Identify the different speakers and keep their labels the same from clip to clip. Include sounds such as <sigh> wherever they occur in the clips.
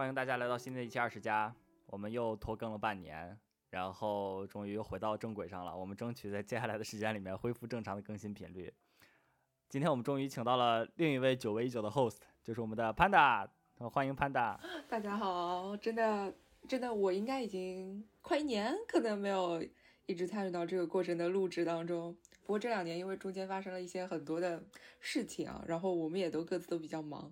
Speaker 1: 欢迎大家来到新的一期二十加，我们又拖更了半年，然后终于回到正轨上了。我们争取在接下来的时间里面恢复正常的更新频率。今天我们终于请到了另一位久违已久的 host，就是我们的 Panda，欢迎 Panda。<laughs>
Speaker 2: 大家好，真的真的，我应该已经快一年，可能没有一直参与到这个过程的录制当中。不过这两年因为中间发生了一些很多的事情啊，然后我们也都各自都比较忙。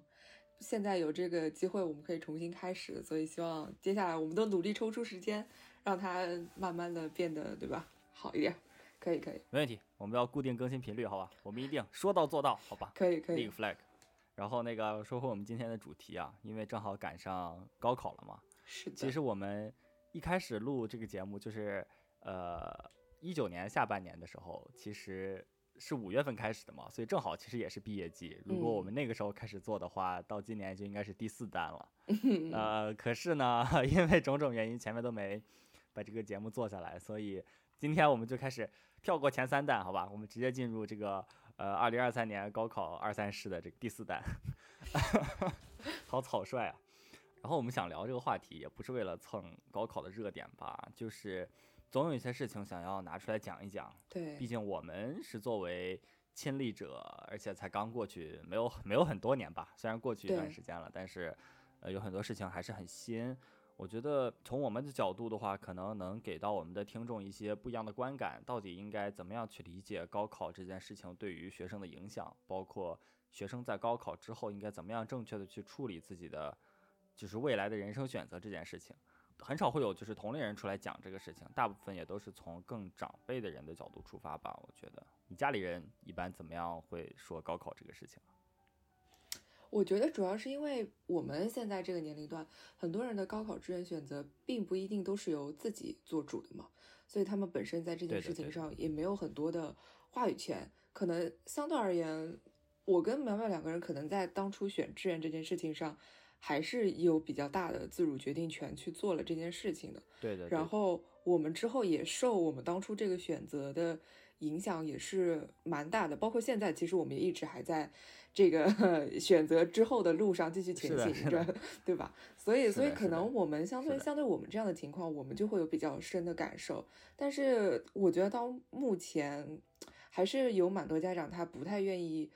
Speaker 2: 现在有这个机会，我们可以重新开始，所以希望接下来我们都努力抽出时间，让它慢慢的变得，对吧？好一点，可以可以，
Speaker 1: 没问题。我们要固定更新频率，好吧？我们一定说到做到，好吧？
Speaker 2: 可以可以。
Speaker 1: 立个 flag。然后那个说回我们今天的主题啊，因为正好赶上高考了嘛。
Speaker 2: 是的。
Speaker 1: 其实我们一开始录这个节目就是呃一九年下半年的时候，其实。是五月份开始的嘛，所以正好其实也是毕业季。如果我们那个时候开始做的话，到今年就应该是第四弹了。<laughs> 呃，可是呢，<laughs> 因为种种原因，前面都没把这个节目做下来，所以今天我们就开始跳过前三弹，好吧？我们直接进入这个呃二零二三年高考二三试的这个第四弹。<laughs> 好草率啊！然后我们想聊这个话题，也不是为了蹭高考的热点吧，就是。总有一些事情想要拿出来讲一讲，
Speaker 2: 对，
Speaker 1: 毕竟我们是作为亲历者，而且才刚过去，没有没有很多年吧。虽然过去一段时间了，但是，呃，有很多事情还是很新。我觉得从我们的角度的话，可能能给到我们的听众一些不一样的观感。到底应该怎么样去理解高考这件事情对于学生的影响，包括学生在高考之后应该怎么样正确的去处理自己的，就是未来的人生选择这件事情。很少会有就是同龄人出来讲这个事情，大部分也都是从更长辈的人的角度出发吧。我觉得你家里人一般怎么样会说高考这个事情？
Speaker 2: 我觉得主要是因为我们现在这个年龄段，很多人的高考志愿选择并不一定都是由自己做主的嘛，所以他们本身在这件事情上也没有很多的话语权。可能相对而言，我跟苗苗两个人可能在当初选志愿这件事情上。还是有比较大的自主决定权去做了这件事情的，
Speaker 1: 对的。
Speaker 2: 然后我们之后也受我们当初这个选择的影响也是蛮大的，包括现在其实我们也一直还在这个 <laughs> 选择之后的路上继续前行着，对吧？所以，所以可能我们相对相对我们这样的情况，我们就会有比较深的感受。但是我觉得到目前，还是有蛮多家长他不太愿意。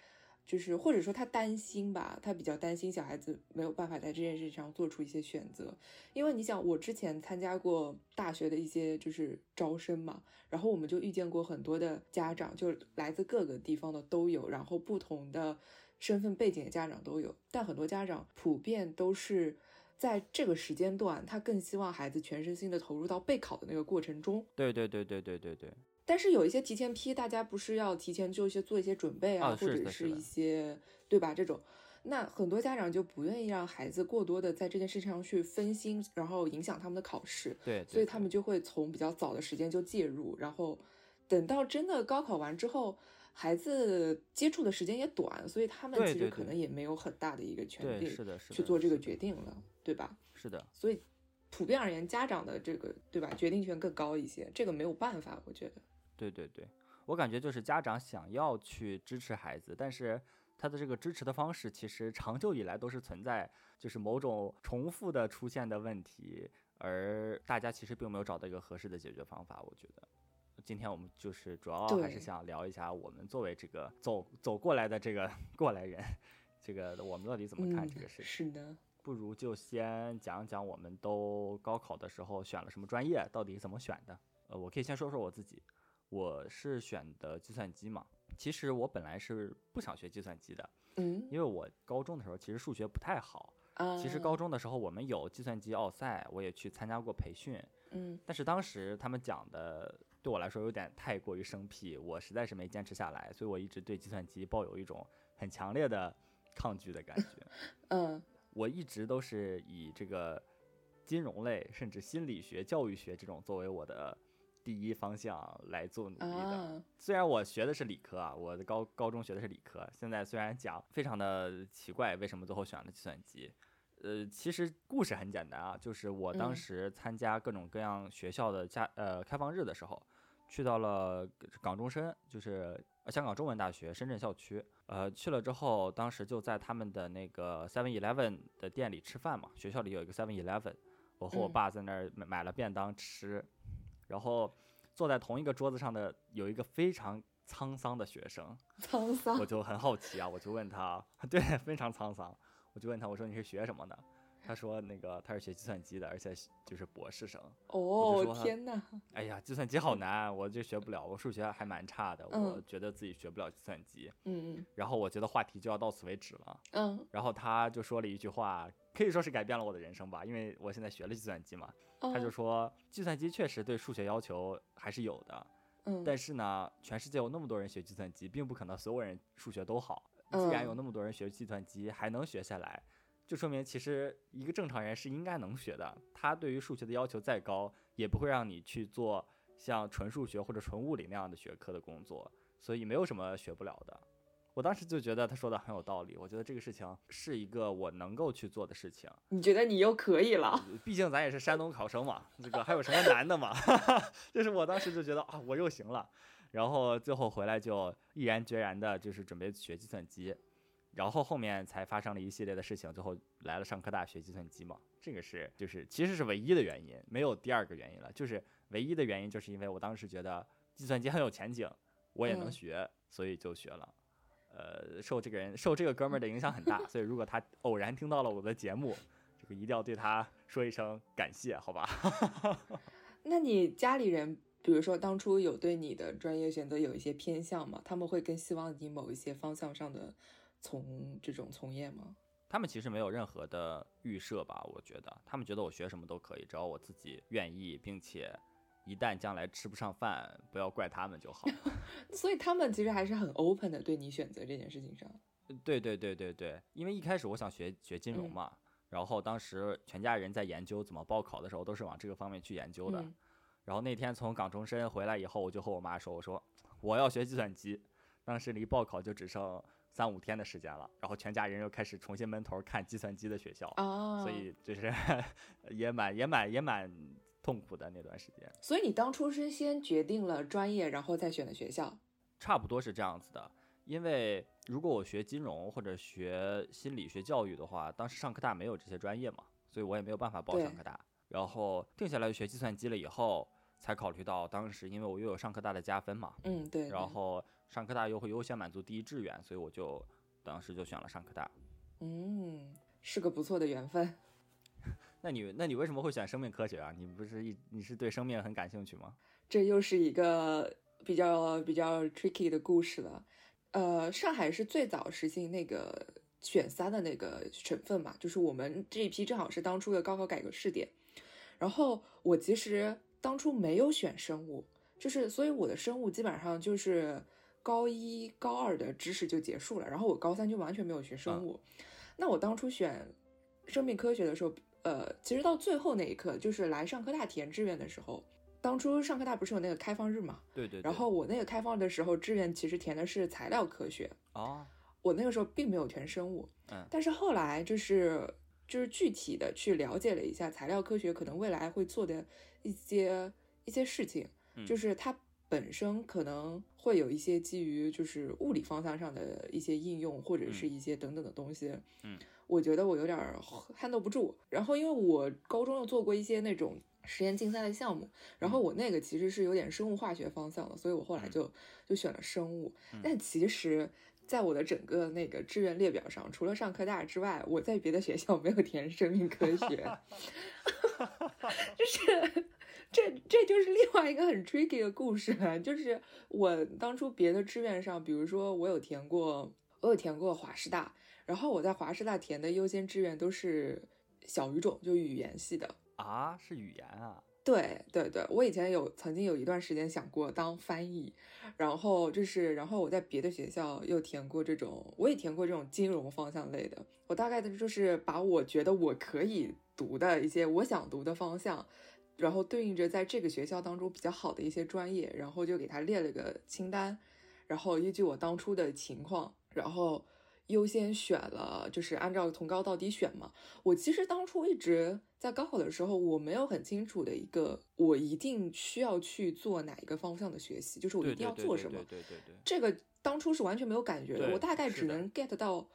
Speaker 2: 就是或者说他担心吧，他比较担心小孩子没有办法在这件事情上做出一些选择，因为你想，我之前参加过大学的一些就是招生嘛，然后我们就遇见过很多的家长，就来自各个地方的都有，然后不同的身份背景的家长都有，但很多家长普遍都是在这个时间段，他更希望孩子全身心的投入到备考的那个过程中。
Speaker 1: 对对对对对对对。
Speaker 2: 但是有一些提前批，大家不是要提前就一些做一些准备啊，或者是一些对吧？这种，那很多家长就不愿意让孩子过多的在这件事情上去分心，然后影响他们的考试。
Speaker 1: 对，
Speaker 2: 所以他们就会从比较早的时间就介入，然后等到真的高考完之后，孩子接触的时间也短，所以他们其实可能也没有很大的一个权利去做这个决定了，对吧？
Speaker 1: 是的，
Speaker 2: 所以普遍而言，家长的这个对吧，决定权更高一些，这个没有办法，我觉得。
Speaker 1: 对对对，我感觉就是家长想要去支持孩子，但是他的这个支持的方式其实长久以来都是存在，就是某种重复的出现的问题，而大家其实并没有找到一个合适的解决方法。我觉得今天我们就是主要还是想聊一下，我们作为这个走走过来的这个过来人，这个我们到底怎么看这个事情？
Speaker 2: 是的，
Speaker 1: 不如就先讲讲我们都高考的时候选了什么专业，到底怎么选的？呃，我可以先说说我自己。我是选的计算机嘛，其实我本来是不想学计算机的，
Speaker 2: 嗯，
Speaker 1: 因为我高中的时候其实数学不太好，其实高中的时候我们有计算机奥赛，我也去参加过培训，
Speaker 2: 嗯，
Speaker 1: 但是当时他们讲的对我来说有点太过于生僻，我实在是没坚持下来，所以我一直对计算机抱有一种很强烈的抗拒的感觉，<laughs>
Speaker 2: 嗯，
Speaker 1: 我一直都是以这个金融类甚至心理学、教育学这种作为我的。第一方向来做努力的。虽然我学的是理科啊，我的高高中学的是理科。现在虽然讲非常的奇怪，为什么最后选了计算机？呃，其实故事很简单啊，就是我当时参加各种各样学校的家呃开放日的时候，去到了港中深，就是香港中文大学深圳校区。呃，去了之后，当时就在他们的那个 Seven Eleven 的店里吃饭嘛。学校里有一个 Seven Eleven，我和我爸在那儿买买了便当吃，然后坐在同一个桌子上的有一个非常沧桑的学生，<laughs>
Speaker 2: 沧桑，
Speaker 1: 我就很好奇啊，我就问他，<laughs> 对，非常沧桑，我就问他，我说你是学什么的？他说那个他是学计算机的，而且就是博士生。
Speaker 2: 哦，天哪！
Speaker 1: 哎呀，计算机好难，我就学不了。我数学还蛮差的，我觉得自己学不了计算机。
Speaker 2: 嗯嗯。
Speaker 1: 然后我觉得话题就要到此为止了。
Speaker 2: 嗯。
Speaker 1: 然后他就说了一句话，可以说是改变了我的人生吧，因为我现在学了计算机嘛。他就说，计算机确实对数学要求还是有的。
Speaker 2: 嗯。
Speaker 1: 但是呢，全世界有那么多人学计算机，并不可能所有人数学都好。既然有那么多人学计算机还能学下来。就说明，其实一个正常人是应该能学的。他对于数学的要求再高，也不会让你去做像纯数学或者纯物理那样的学科的工作。所以没有什么学不了的。我当时就觉得他说的很有道理。我觉得这个事情是一个我能够去做的事情。
Speaker 2: 你觉得你又可以了？
Speaker 1: 毕竟咱也是山东考生嘛，这个还有什么难的嘛？<laughs> 就是我当时就觉得啊，我又行了。然后最后回来就毅然决然的，就是准备学计算机。然后后面才发生了一系列的事情，最后来了上科大学计算机嘛，这个是就是其实是唯一的原因，没有第二个原因了，就是唯一的原因就是因为我当时觉得计算机很有前景，我也能学，所以就学了。呃，受这个人受这个哥们儿的影响很大，所以如果他偶然听到了我的节目，这个一定要对他说一声感谢，好吧？<laughs>
Speaker 2: 那你家里人，比如说当初有对你的专业选择有一些偏向吗？他们会更希望你某一些方向上的。从这种从业吗？
Speaker 1: 他们其实没有任何的预设吧，我觉得他们觉得我学什么都可以，只要我自己愿意，并且一旦将来吃不上饭，不要怪他们就好。<laughs>
Speaker 2: 所以他们其实还是很 open 的，对你选择这件事情上。
Speaker 1: 对对对对对，因为一开始我想学学金融嘛，然后当时全家人在研究怎么报考的时候，都是往这个方面去研究的。然后那天从港中深回来以后，我就和我妈说：“我说我要学计算机。”当时离报考就只剩。三五天的时间了，然后全家人又开始重新闷头看计算机的学校，所以就是 <laughs> 也蛮也蛮也蛮痛苦的那段时间。
Speaker 2: 所以你当初是先决定了专业，然后再选的学校？
Speaker 1: 差不多是这样子的。因为如果我学金融或者学心理学教育的话，当时上科大没有这些专业嘛，所以我也没有办法报上科大。然后定下来学计算机了以后，才考虑到当时因为我又有上科大的加分嘛，
Speaker 2: 嗯对，
Speaker 1: 然后。上科大又会优先满足第一志愿，所以我就当时就选了上科大。
Speaker 2: 嗯，是个不错的缘分。<laughs>
Speaker 1: 那你那你为什么会选生命科学啊？你不是一你是对生命很感兴趣吗？
Speaker 2: 这又是一个比较比较 tricky 的故事了。呃，上海是最早实行那个选三的那个省份嘛，就是我们这一批正好是当初的高考改革试点。然后我其实当初没有选生物，就是所以我的生物基本上就是。高一、高二的知识就结束了，然后我高三就完全没有学生物。那我当初选生命科学的时候，呃，其实到最后那一刻，就是来上科大填志愿的时候，当初上科大不是有那个开放日嘛？
Speaker 1: 对对。
Speaker 2: 然后我那个开放的时候，志愿其实填的是材料科学。
Speaker 1: 哦。
Speaker 2: 我那个时候并没有填生物。
Speaker 1: 嗯。
Speaker 2: 但是后来就是就是具体的去了解了一下材料科学可能未来会做的一些一些事情，就是它。本身可能会有一些基于就是物理方向上的一些应用，或者是一些等等的东西。
Speaker 1: 嗯，
Speaker 2: 我觉得我有点 handle 不住。然后因为我高中又做过一些那种实验竞赛的项目，然后我那个其实是有点生物化学方向的，所以我后来就就选了生物。但其实，在我的整个那个志愿列表上，除了上科大之外，我在别的学校没有填生命科学，<laughs> <laughs> 就是。这这就是另外一个很 tricky 的故事，就是我当初别的志愿上，比如说我有填过，我有填过华师大，然后我在华师大填的优先志愿都是小语种，就语言系的
Speaker 1: 啊，是语言啊？
Speaker 2: 对对对，我以前有曾经有一段时间想过当翻译，然后就是然后我在别的学校又填过这种，我也填过这种金融方向类的，我大概的就是把我觉得我可以读的一些我想读的方向。然后对应着在这个学校当中比较好的一些专业，然后就给他列了个清单，然后依据我当初的情况，然后优先选了，就是按照从高到低选嘛。我其实当初一直在高考的时候，我没有很清楚的一个，我一定需要去做哪一个方向的学习，就是我一定要做什么。
Speaker 1: 对对对，
Speaker 2: 这个当初是完全没有感觉的。我大概只能 get 到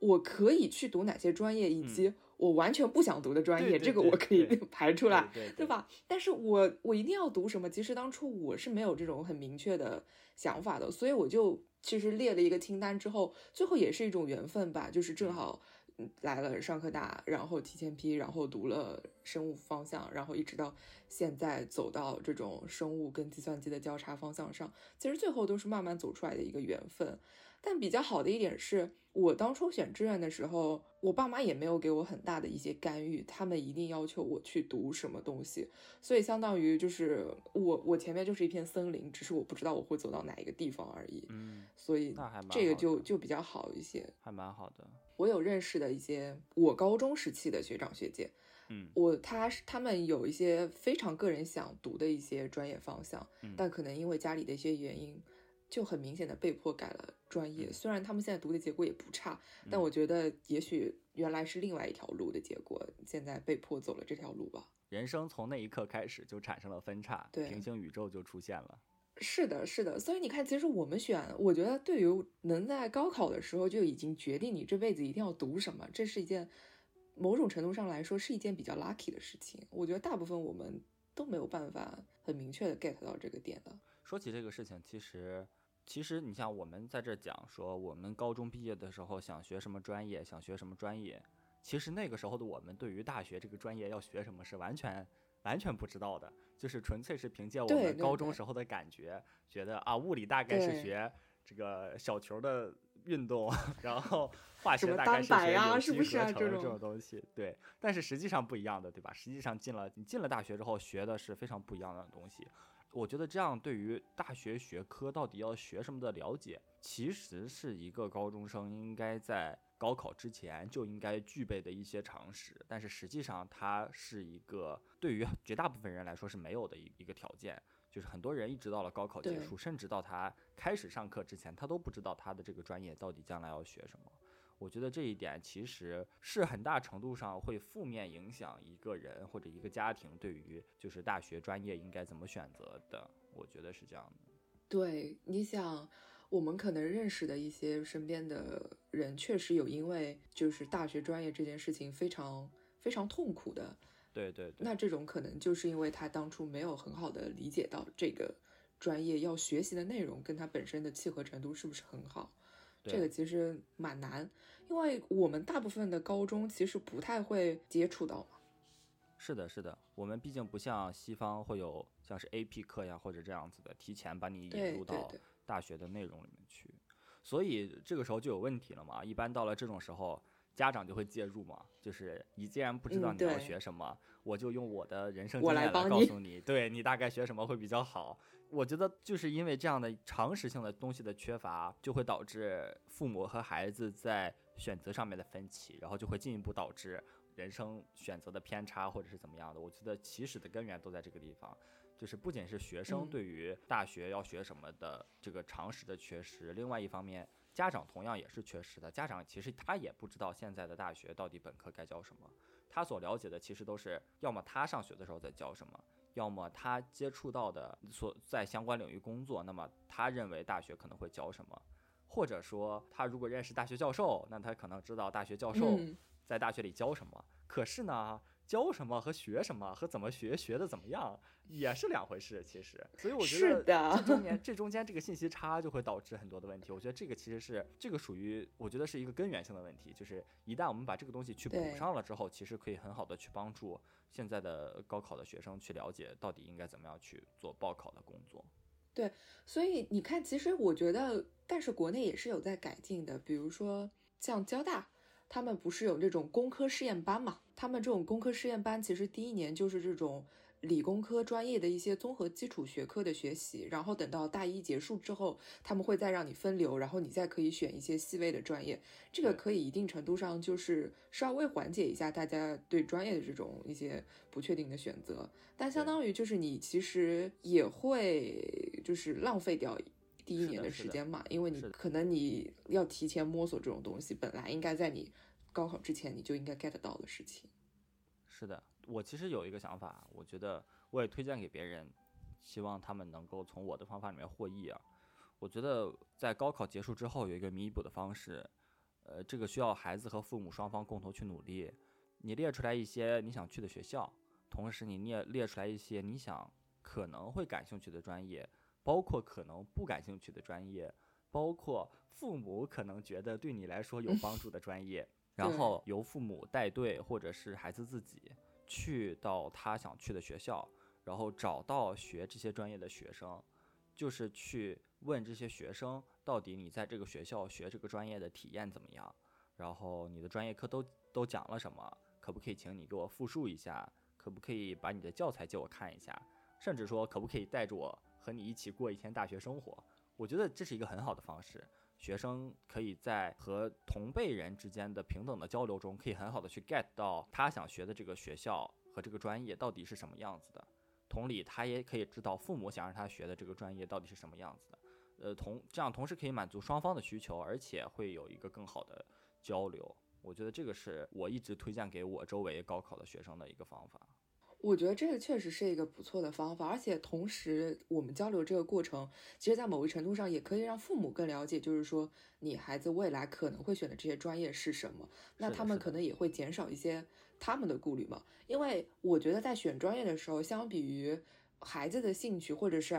Speaker 2: 我可以去读哪些专业，以及我完全不想读的专业，这个我可以 <laughs> 排出来，
Speaker 1: 对
Speaker 2: 吧？但是我我一定要读什么，其实当初我是没有这种很明确的想法的，所以我就。其实列了一个清单之后，最后也是一种缘分吧，就是正好来了上科大，然后提前批，然后读了生物方向，然后一直到现在走到这种生物跟计算机的交叉方向上，其实最后都是慢慢走出来的一个缘分。但比较好的一点是，我当初选志愿的时候，我爸妈也没有给我很大的一些干预，他们一定要求我去读什么东西，所以相当于就是我我前面就是一片森林，只是我不知道我会走到哪一个地方而已。
Speaker 1: 嗯，
Speaker 2: 所以这个就就比较好一些，
Speaker 1: 还蛮好的。
Speaker 2: 我有认识的一些我高中时期的学长学姐，
Speaker 1: 嗯，
Speaker 2: 我他他们有一些非常个人想读的一些专业方向，但可能因为家里的一些原因。就很明显的被迫改了专业，虽然他们现在读的结果也不差，但我觉得也许原来是另外一条路的结果，现在被迫走了这条路吧。
Speaker 1: 人生从那一刻开始就产生了分叉，
Speaker 2: 对，
Speaker 1: 平行宇宙就出现了。
Speaker 2: 是的，是的。所以你看，其实我们选，我觉得对于能在高考的时候就已经决定你这辈子一定要读什么，这是一件某种程度上来说是一件比较 lucky 的事情。我觉得大部分我们都没有办法很明确的 get 到这个点的。
Speaker 1: 说起这个事情，其实。其实你像我们在这讲说，我们高中毕业的时候想学什么专业，想学什么专业。其实那个时候的我们对于大学这个专业要学什么是完全完全不知道的，就是纯粹是凭借我们高中时候的感觉，觉得啊物理大概是学这个小球的运动，<laughs> 然后化学大概是学有机合成这种东西。对，但是实际上不一样的，对吧？实际上进了你进了大学之后学的是非常不一样的东西。我觉得这样对于大学学科到底要学什么的了解，其实是一个高中生应该在高考之前就应该具备的一些常识。但是实际上，它是一个对于绝大部分人来说是没有的一一个条件。就是很多人一直到了高考结束，甚至到他开始上课之前，他都不知道他的这个专业到底将来要学什么。我觉得这一点其实是很大程度上会负面影响一个人或者一个家庭对于就是大学专业应该怎么选择的。我觉得是这样的。
Speaker 2: 对，你想，我们可能认识的一些身边的人，确实有因为就是大学专业这件事情非常非常痛苦的。
Speaker 1: 对对对。
Speaker 2: 那这种可能就是因为他当初没有很好的理解到这个专业要学习的内容跟他本身的契合程度是不是很好。这个其实蛮难，因为我们大部分的高中其实不太会接触到嘛。
Speaker 1: 是的，是的，我们毕竟不像西方会有像是 AP 课呀或者这样子的，提前把你引入到大学的内容里面去，所以这个时候就有问题了嘛。一般到了这种时候，家长就会介入嘛，就是你既然不知道你要学什么，我就用我的人生经验来告诉你，对你大概学什么会比较好。我觉得就是因为这样的常识性的东西的缺乏，就会导致父母和孩子在选择上面的分歧，然后就会进一步导致人生选择的偏差或者是怎么样的。我觉得起始的根源都在这个地方，就是不仅是学生对于大学要学什么的这个常识的缺失，另外一方面家长同样也是缺失的。家长其实他也不知道现在的大学到底本科该教什么，他所了解的其实都是要么他上学的时候在教什么。要么他接触到的所在相关领域工作，那么他认为大学可能会教什么，或者说他如果认识大学教授，那他可能知道大学教授在大学里教什么。可是呢，教什么和学什么和怎么学学的怎么样也是两回事，其实。所以我觉得这中间 <laughs> 这中间这个信息差就会导致很多的问题。我觉得这个其实是这个属于我觉得是一个根源性的问题，就是一旦我们把这个东西去补上了之后，其实可以很好的去帮助。现在的高考的学生去了解到底应该怎么样去做报考的工作，
Speaker 2: 对，所以你看，其实我觉得，但是国内也是有在改进的，比如说像交大，他们不是有这种工科试验班嘛？他们这种工科试验班，其实第一年就是这种。理工科专业的一些综合基础学科的学习，然后等到大一结束之后，他们会再让你分流，然后你再可以选一些细微的专业。这个可以一定程度上就是稍微缓解一下大家对专业的这种一些不确定的选择，但相当于就是你其实也会就是浪费掉第一年
Speaker 1: 的
Speaker 2: 时间嘛，因为你可能你要提前摸索这种东西，本来应该在你高考之前你就应该 get 到的事情。
Speaker 1: 是的，我其实有一个想法，我觉得我也推荐给别人，希望他们能够从我的方法里面获益啊。我觉得在高考结束之后有一个弥补的方式，呃，这个需要孩子和父母双方共同去努力。你列出来一些你想去的学校，同时你列列出来一些你想可能会感兴趣的专业，包括可能不感兴趣的专业，包括父母可能觉得对你来说有帮助的专业。<laughs> 然后由父母带队，或者是孩子自己去到他想去的学校，然后找到学这些专业的学生，就是去问这些学生，到底你在这个学校学这个专业的体验怎么样？然后你的专业课都都讲了什么？可不可以请你给我复述一下？可不可以把你的教材借我看一下？甚至说可不可以带着我和你一起过一天大学生活？我觉得这是一个很好的方式。学生可以在和同辈人之间的平等的交流中，可以很好的去 get 到他想学的这个学校和这个专业到底是什么样子的。同理，他也可以知道父母想让他学的这个专业到底是什么样子的。呃，同这样同时可以满足双方的需求，而且会有一个更好的交流。我觉得这个是我一直推荐给我周围高考的学生的一个方法。
Speaker 2: 我觉得这个确实是一个不错的方法，而且同时我们交流这个过程，其实，在某一程度上也可以让父母更了解，就是说你孩子未来可能会选的这些专业是什么，那他们可能也会减少一些他们的顾虑嘛。因为我觉得在选专业的时候，相比于孩子的兴趣或者是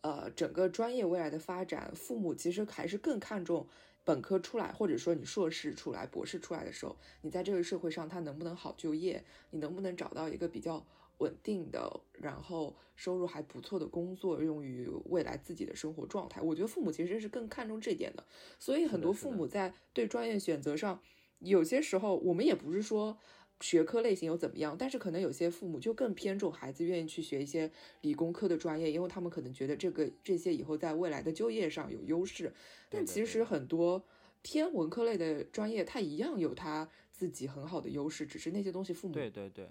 Speaker 2: 呃整个专业未来的发展，父母其实还是更看重本科出来，或者说你硕士出来、博士出来的时候，你在这个社会上他能不能好就业，你能不能找到一个比较。稳定的，然后收入还不错的工作，用于未来自己的生活状态。我觉得父母其实是更看重这点的，所以很多父母在对专业选择上，有些时候我们也不是说学科类型又怎么样，但是可能有些父母就更偏重孩子愿意去学一些理工科的专业，因为他们可能觉得这个这些以后在未来的就业上有优势。但其实很多偏文科类的专业，它一样有它自己很好的优势，只是那些东西父母
Speaker 1: 对对对。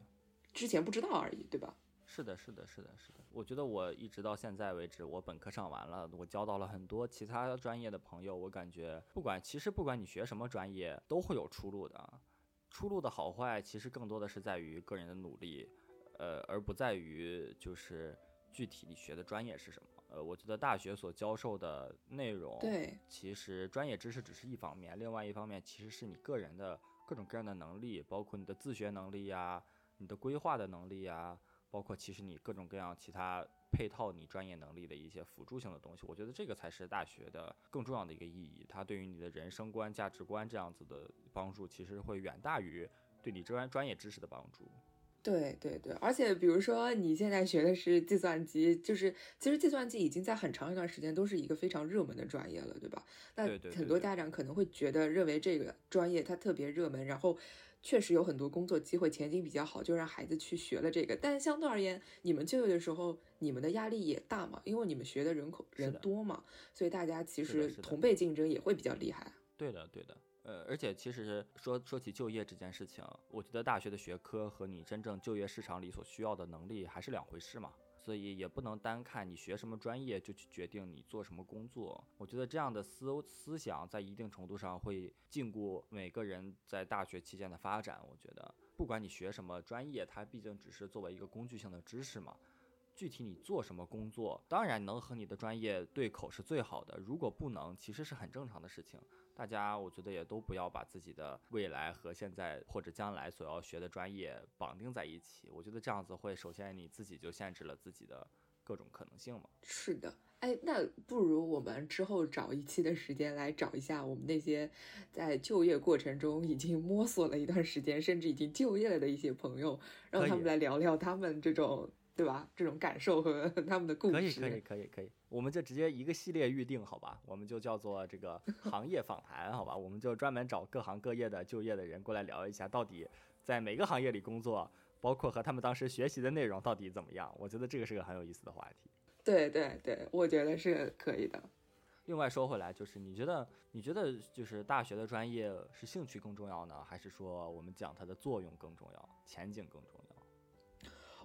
Speaker 2: 之前不知道而已，对吧？
Speaker 1: 是的，是的，是的，是的。我觉得我一直到现在为止，我本科上完了，我交到了很多其他专业的朋友。我感觉，不管其实不管你学什么专业，都会有出路的。出路的好坏，其实更多的是在于个人的努力，呃，而不在于就是具体你学的专业是什么。呃，我觉得大学所教授的内容，
Speaker 2: 对，
Speaker 1: 其实专业知识只是一方面，另外一方面其实是你个人的各种各样的能力，包括你的自学能力呀。你的规划的能力啊，包括其实你各种各样其他配套你专业能力的一些辅助性的东西，我觉得这个才是大学的更重要的一个意义。它对于你的人生观、价值观这样子的帮助，其实会远大于对你专专业知识的帮助。
Speaker 2: 对对对，而且比如说你现在学的是计算机，就是其实计算机已经在很长一段时间都是一个非常热门的专业了，对吧？那很多家长可能会觉得认为这个专业它特别热门，然后。确实有很多工作机会，前景比较好，就让孩子去学了这个。但相对而言，你们就业的时候，你们的压力也大嘛，因为你们学的人口人多嘛，所以大家其实同辈竞争也会比较厉害。
Speaker 1: 对的，对的。呃，而且其实说说起就业这件事情，我觉得大学的学科和你真正就业市场里所需要的能力还是两回事嘛。所以也不能单看你学什么专业就去决定你做什么工作。我觉得这样的思思想在一定程度上会禁锢每个人在大学期间的发展。我觉得不管你学什么专业，它毕竟只是作为一个工具性的知识嘛。具体你做什么工作，当然能和你的专业对口是最好的。如果不能，其实是很正常的事情。大家，我觉得也都不要把自己的未来和现在或者将来所要学的专业绑定在一起。我觉得这样子会，首先你自己就限制了自己的各种可能性嘛。
Speaker 2: 是的，哎，那不如我们之后找一期的时间来找一下我们那些在就业过程中已经摸索了一段时间，甚至已经就业了的一些朋友，让他们来聊聊他们这种。对吧？这种感受和 <laughs> 他们的故事，
Speaker 1: 可以，可以，可以，可以。我们就直接一个系列预定，好吧？我们就叫做这个 <laughs> 行业访谈，好吧？我们就专门找各行各业的就业的人过来聊一下，到底在每个行业里工作，包括和他们当时学习的内容到底怎么样？我觉得这个是个很有意思的话题。
Speaker 2: 对对对，我觉得是可以的。
Speaker 1: 另外说回来，就是你觉得，你觉得就是大学的专业是兴趣更重要呢，还是说我们讲它的作用更重要，前景更重要？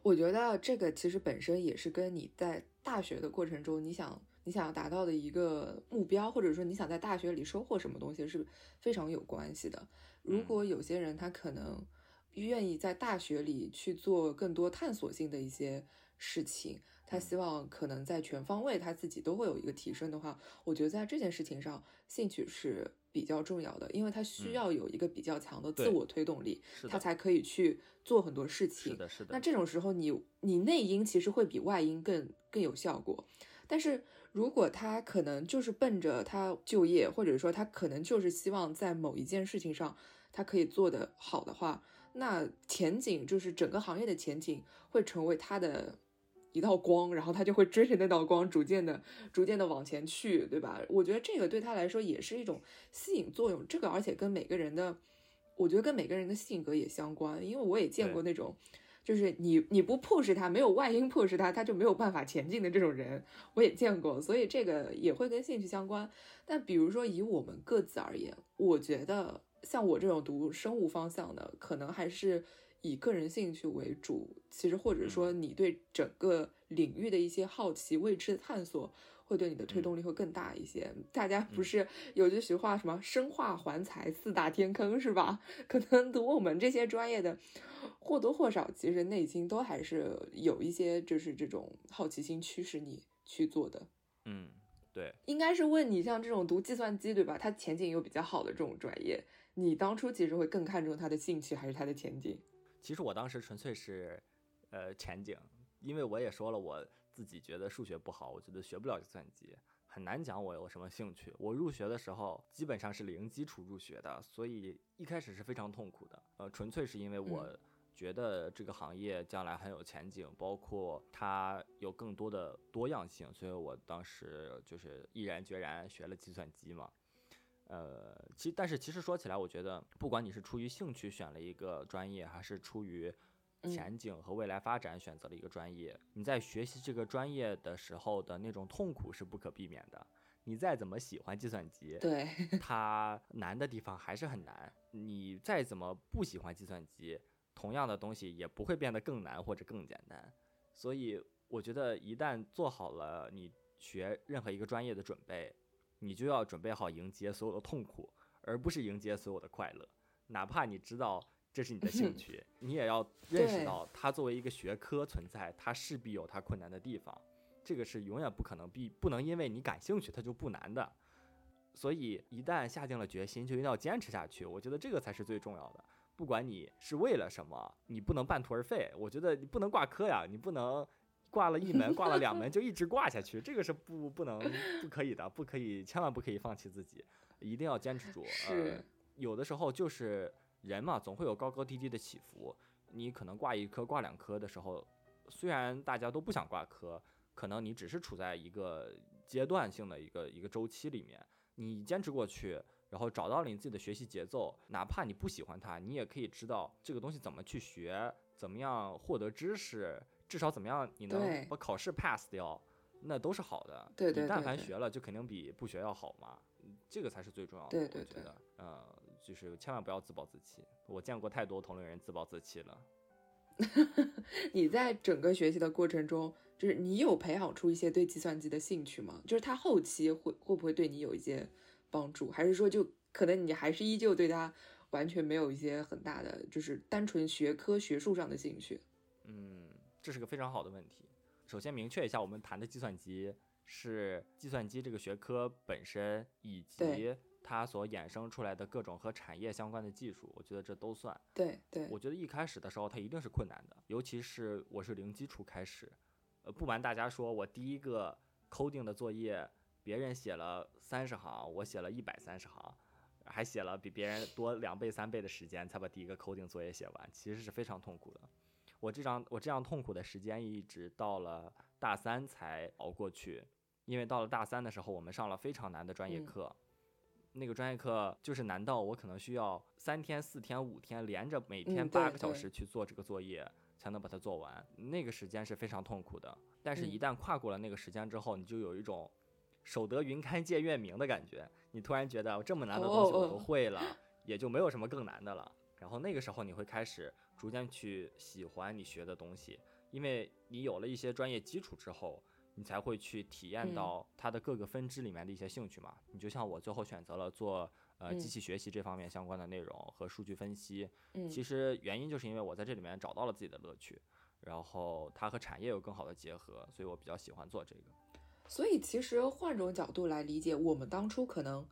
Speaker 2: 我觉得这个其实本身也是跟你在大学的过程中，你想你想要达到的一个目标，或者说你想在大学里收获什么东西，是非常有关系的。如果有些人他可能愿意在大学里去做更多探索性的一些事情，他希望可能在全方位他自己都会有一个提升的话，我觉得在这件事情上，兴趣是比较重要的，因为他需要有一个比较强的自我推动力，他才可以去做很多事情。
Speaker 1: 是的，是的。
Speaker 2: 那这种时候，你你内因其实会比外因更更有效果，但是。如果他可能就是奔着他就业，或者说他可能就是希望在某一件事情上他可以做得好的话，那前景就是整个行业的前景会成为他的一道光，然后他就会追着那道光，逐渐的、逐渐的往前去，对吧？我觉得这个对他来说也是一种吸引作用。这个而且跟每个人的，我觉得跟每个人的性格也相关，因为我也见过那种。就是你你不 push 他，没有外因 push 他，他就没有办法前进的这种人，我也见过，所以这个也会跟兴趣相关。但比如说以我们各自而言，我觉得像我这种读生物方向的，可能还是以个人兴趣为主。其实或者说你对整个领域的一些好奇、未知的探索。会对你的推动力会更大一些。大家不是有句俗话，什么“生化环材四大天坑”是吧？<laughs> 可能读我们这些专业的，或多或少其实内心都还是有一些，就是这种好奇心驱使你去做的。
Speaker 1: 嗯，对，
Speaker 2: 应该是问你像这种读计算机对吧？它前景又比较好的这种专业，你当初其实会更看重它的兴趣还是它的前景？
Speaker 1: 其实我当时纯粹是，呃，前景，因为我也说了我。自己觉得数学不好，我觉得学不了计算机，很难讲我有什么兴趣。我入学的时候基本上是零基础入学的，所以一开始是非常痛苦的。呃，纯粹是因为我觉得这个行业将来很有前景，包括它有更多的多样性，所以我当时就是毅然决然学了计算机嘛。呃，其但是其实说起来，我觉得不管你是出于兴趣选了一个专业，还是出于前景和未来发展选择了一个专业，你在学习这个专业的时候的那种痛苦是不可避免的。你再怎么喜欢计算机，
Speaker 2: 对 <laughs>
Speaker 1: 它难的地方还是很难。你再怎么不喜欢计算机，同样的东西也不会变得更难或者更简单。所以我觉得一旦做好了你学任何一个专业的准备，你就要准备好迎接所有的痛苦，而不是迎接所有的快乐。哪怕你知道。这是你的兴趣，你也要认识到它作为一个学科存在，它势必有它困难的地方，这个是永远不可能必不能因为你感兴趣它就不难的。所以一旦下定了决心，就一定要坚持下去。我觉得这个才是最重要的。不管你是为了什么，你不能半途而废。我觉得你不能挂科呀，你不能挂了一门、挂了两门 <laughs> 就一直挂下去，这个是不不能不可以的，不可以，千万不可以放弃自己，一定要坚持住。
Speaker 2: 是，
Speaker 1: 有的时候就是。人嘛，总会有高高低低的起伏。你可能挂一科、挂两科的时候，虽然大家都不想挂科，可能你只是处在一个阶段性的一个一个周期里面。你坚持过去，然后找到了你自己的学习节奏，哪怕你不喜欢它，你也可以知道这个东西怎么去学，怎么样获得知识，至少怎么样你能把考试 pass 掉，那都是好的。
Speaker 2: 对对。
Speaker 1: 你但凡学了，就肯定比不学要好嘛。这个才是最重要的。
Speaker 2: 对对
Speaker 1: 对。呃。就是千万不要自暴自弃，我见过太多同龄人自暴自弃了。<laughs>
Speaker 2: 你在整个学习的过程中，就是你有培养出一些对计算机的兴趣吗？就是他后期会会不会对你有一些帮助，还是说就可能你还是依旧对他完全没有一些很大的，就是单纯学科学术上的兴趣？
Speaker 1: 嗯，这是个非常好的问题。首先明确一下，我们谈的计算机是计算机这个学科本身以及。它所衍生出来的各种和产业相关的技术，我觉得这都算。
Speaker 2: 对对，
Speaker 1: 我觉得一开始的时候它一定是困难的，尤其是我是零基础开始。呃，不瞒大家说，我第一个 coding 的作业，别人写了三十行，我写了一百三十行，还写了比别人多两倍三倍的时间才把第一个 coding 作业写完，其实是非常痛苦的。我这张我这样痛苦的时间一直到了大三才熬过去，因为到了大三的时候，我们上了非常难的专业课。那个专业课就是难到我可能需要三天、四天、五天连着每天八个小时去做这个作业，才能把它做完。那个时间是非常痛苦的。但是，一旦跨过了那个时间之后，你就有一种守得云开见月明的感觉。你突然觉得这么难的东西我都会了，也就没有什么更难的了。然后那个时候，你会开始逐渐去喜欢你学的东西，因为你有了一些专业基础之后，你才会去体验到它的各个分支里面的一些兴趣嘛。你就像我最后选择了做呃机器学习这方面相关的内容和数据分析，其实原因就是因为我在这里面找到了自己的乐趣，然后它和产业有更好的结合，所以我比较喜欢做这个。
Speaker 2: 所以其实换种角度来理解，我们当初可能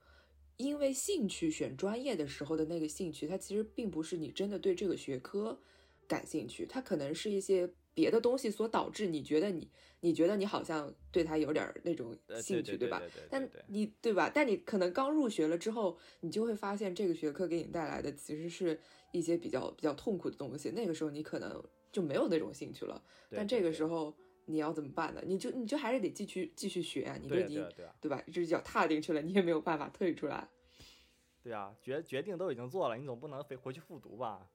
Speaker 2: 因为兴趣选专业的时候的那个兴趣，它其实并不是你真的对这个学科感兴趣，它可能是一些别的东西所导致你觉得你你觉得你好像对它有点那种兴趣，
Speaker 1: 对
Speaker 2: 吧？但你对吧？但你可能刚入学了之后，你就会发现这个学科给你带来的其实是一些比较比较痛苦的东西，那个时候你可能就没有那种兴趣了。但这个时候。你要怎么办呢？你就你就还是得继续继续学啊！你都已经
Speaker 1: 对
Speaker 2: 吧？这脚踏进去了，你也没有办法退出来。
Speaker 1: 对啊，决决定都已经做了，你总不能回回去复读吧？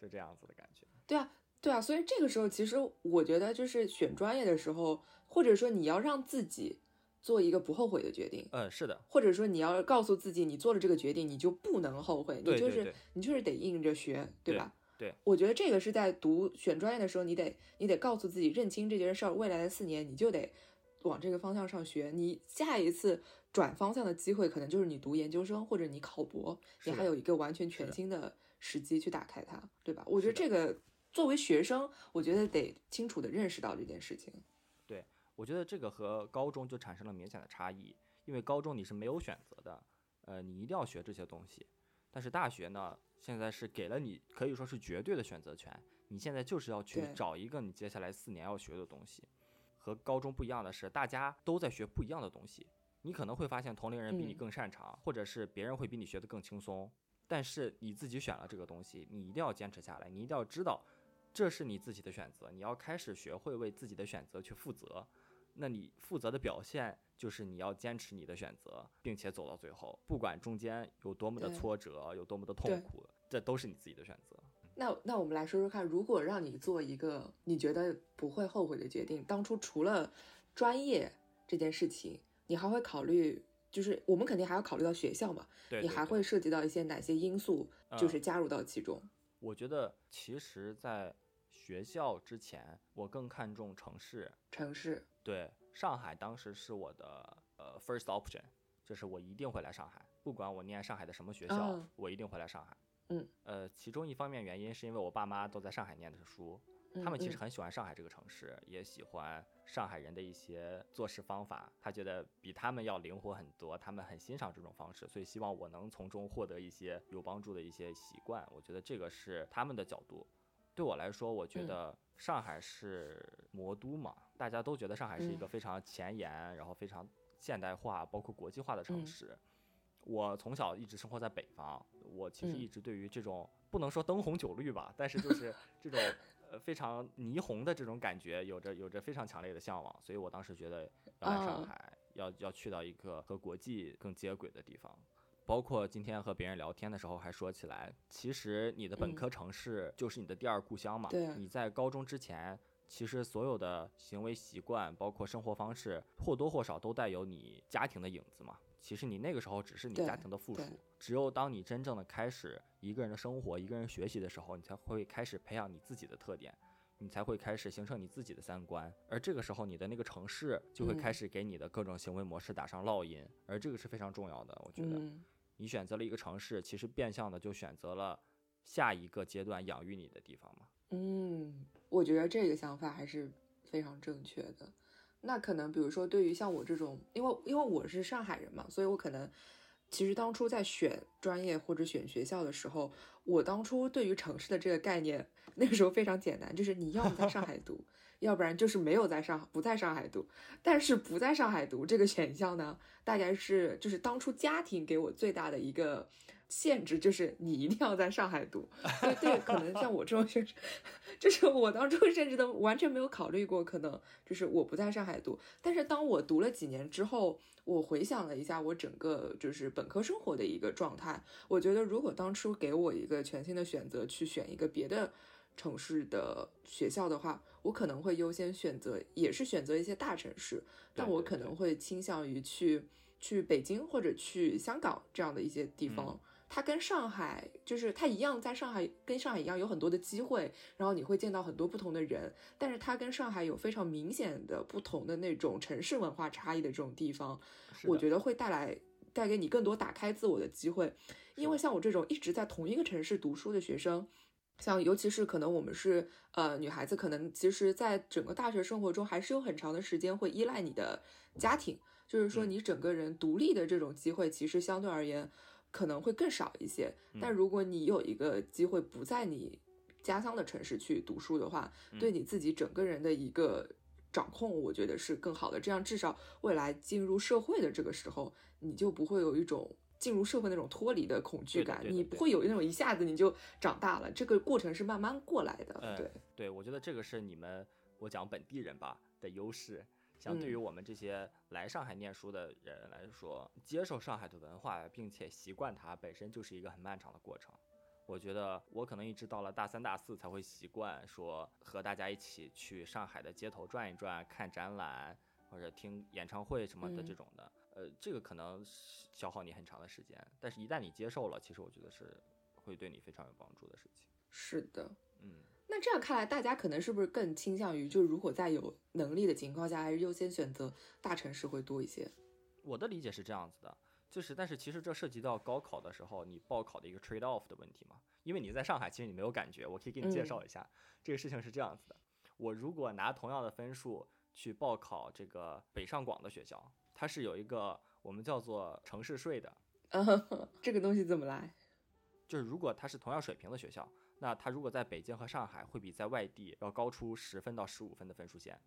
Speaker 1: 就这样子的感觉。
Speaker 2: 对啊，对啊，所以这个时候其实我觉得就是选专业的时候，或者说你要让自己做一个不后悔的决定。
Speaker 1: 嗯，是的。
Speaker 2: 或者说你要告诉自己，你做了这个决定，你就不能后悔，你就是你就是得硬着学，
Speaker 1: 对
Speaker 2: 吧？
Speaker 1: 对，
Speaker 2: 我觉得这个是在读选专业的时候，你得你得告诉自己，认清这件事儿，未来的四年你就得往这个方向上学。你下一次转方向的机会，可能就是你读研究生或者你考博，你还有一个完全全新的时机去打开它，对吧？我觉得这个作为学生，我觉得得清楚的认识到这件事情。
Speaker 1: 对，我觉得这个和高中就产生了明显的差异，因为高中你是没有选择的，呃，你一定要学这些东西，但是大学呢？现在是给了你可以说是绝对的选择权，你现在就是要去找一个你接下来四年要学的东西。和高中不一样的是，大家都在学不一样的东西。你可能会发现同龄人比你更擅长，或者是别人会比你学得更轻松。但是你自己选了这个东西，你一定要坚持下来，你一定要知道这是你自己的选择，你要开始学会为自己的选择去负责。那你负责的表现就是你要坚持你的选择，并且走到最后，不管中间有多么的挫折，有多么的痛苦，这都是你自己的选择。
Speaker 2: 那那我们来说说看，如果让你做一个你觉得不会后悔的决定，当初除了专业这件事情，你还会考虑，就是我们肯定还要考虑到学校嘛？
Speaker 1: 对，
Speaker 2: 你还会涉及到一些哪些因素，就是加入到其中？
Speaker 1: 我觉得其实，在学校之前，我更看重城市。
Speaker 2: 城市。
Speaker 1: 对，上海当时是我的呃 first option，就是我一定会来上海，不管我念上海的什么学校，我一定会来上海。
Speaker 2: 嗯，
Speaker 1: 呃，其中一方面原因是因为我爸妈都在上海念的书，他们其实很喜欢上海这个城市，也喜欢上海人的一些做事方法，他觉得比他们要灵活很多，他们很欣赏这种方式，所以希望我能从中获得一些有帮助的一些习惯。我觉得这个是他们的角度。对我来说，我觉得上海是魔都嘛，大家都觉得上海是一个非常前沿，然后非常现代化，包括国际化的城市。我从小一直生活在北方，我其实一直对于这种不能说灯红酒绿吧，但是就是 <laughs> 这种呃非常霓虹的这种感觉，有着有着非常强烈的向往，所以我当时觉得要来上海，要要去到一个和国际更接轨的地方。包括今天和别人聊天的时候还说起来，其实你的本科城市就是你的第二故乡嘛。
Speaker 2: 对。
Speaker 1: 你在高中之前，其实所有的行为习惯，包括生活方式，或多或少都带有你家庭的影子嘛。其实你那个时候只是你家庭的附属。只有当你真正的开始一个人的生活、一个人学习的时候，你才会开始培养你自己的特点，你才会开始形成你自己的三观。而这个时候，你的那个城市就会开始给你的各种行为模式打上烙印，而这个是非常重要的，我觉得。你选择了一个城市，其实变相的就选择了下一个阶段养育你的地方嘛。
Speaker 2: 嗯，我觉得这个想法还是非常正确的。那可能比如说，对于像我这种，因为因为我是上海人嘛，所以我可能其实当初在选专业或者选学校的时候，我当初对于城市的这个概念，<laughs> 那个时候非常简单，就是你要么在上海读。要不然就是没有在上不在上海读，但是不在上海读这个选项呢，大概是就是当初家庭给我最大的一个限制，就是你一定要在上海读。对对，可能像我这种学生，<laughs> 就是我当初甚至都完全没有考虑过，可能就是我不在上海读。但是当我读了几年之后，我回想了一下我整个就是本科生活的一个状态，我觉得如果当初给我一个全新的选择，去选一个别的。城市的学校的话，我可能会优先选择，也是选择一些大城市，但我可能会倾向于去去北京或者去香港这样的一些地方。它跟上海就是它一样，在上海跟上海一样有很多的机会，然后你会见到很多不同的人，但是它跟上海有非常明显的不同的那种城市文化差异的这种地方，我觉得会带来带给你更多打开自我的机会，因为像我这种一直在同一个城市读书的学生。像尤其是可能我们是呃女孩子，可能其实在整个大学生活中还是有很长的时间会依赖你的家庭，就是说你整个人独立的这种机会其实相对而言可能会更少一些。但如果你有一个机会不在你家乡的城市去读书的话，对你自己整个人的一个掌控，我觉得是更好的。这样至少未来进入社会的这个时候，你就不会有一种。进入社会那种脱离的恐惧感，你不会有那种一下子你就长大了，这个过程是慢慢过来的。对
Speaker 1: 对，我觉得这个是你们我讲本地人吧的优势。相对于我们这些来上海念书的人来说，接受上海的文化并且习惯它，本身就是一个很漫长的过程。我觉得我可能一直到了大三、大四才会习惯说和大家一起去上海的街头转一转，看展览或者听演唱会什么的这种的。呃，这个可能消耗你很长的时间，但是一旦你接受了，其实我觉得是会对你非常有帮助的事情。
Speaker 2: 是的，
Speaker 1: 嗯，
Speaker 2: 那这样看来，大家可能是不是更倾向于，就如果在有能力的情况下，还是优先选择大城市会多一些？
Speaker 1: 我的理解是这样子的，就是，但是其实这涉及到高考的时候你报考的一个 trade off 的问题嘛，因为你在上海，其实你没有感觉。我可以给你介绍一下，这个事情是这样子的：我如果拿同样的分数去报考这个北上广的学校。它是有一个我们叫做城市税的，<laughs>
Speaker 2: 这个东西怎么来？
Speaker 1: 就是如果它是同样水平的学校，那它如果在北京和上海，会比在外地要高出十分到十五分的分数线，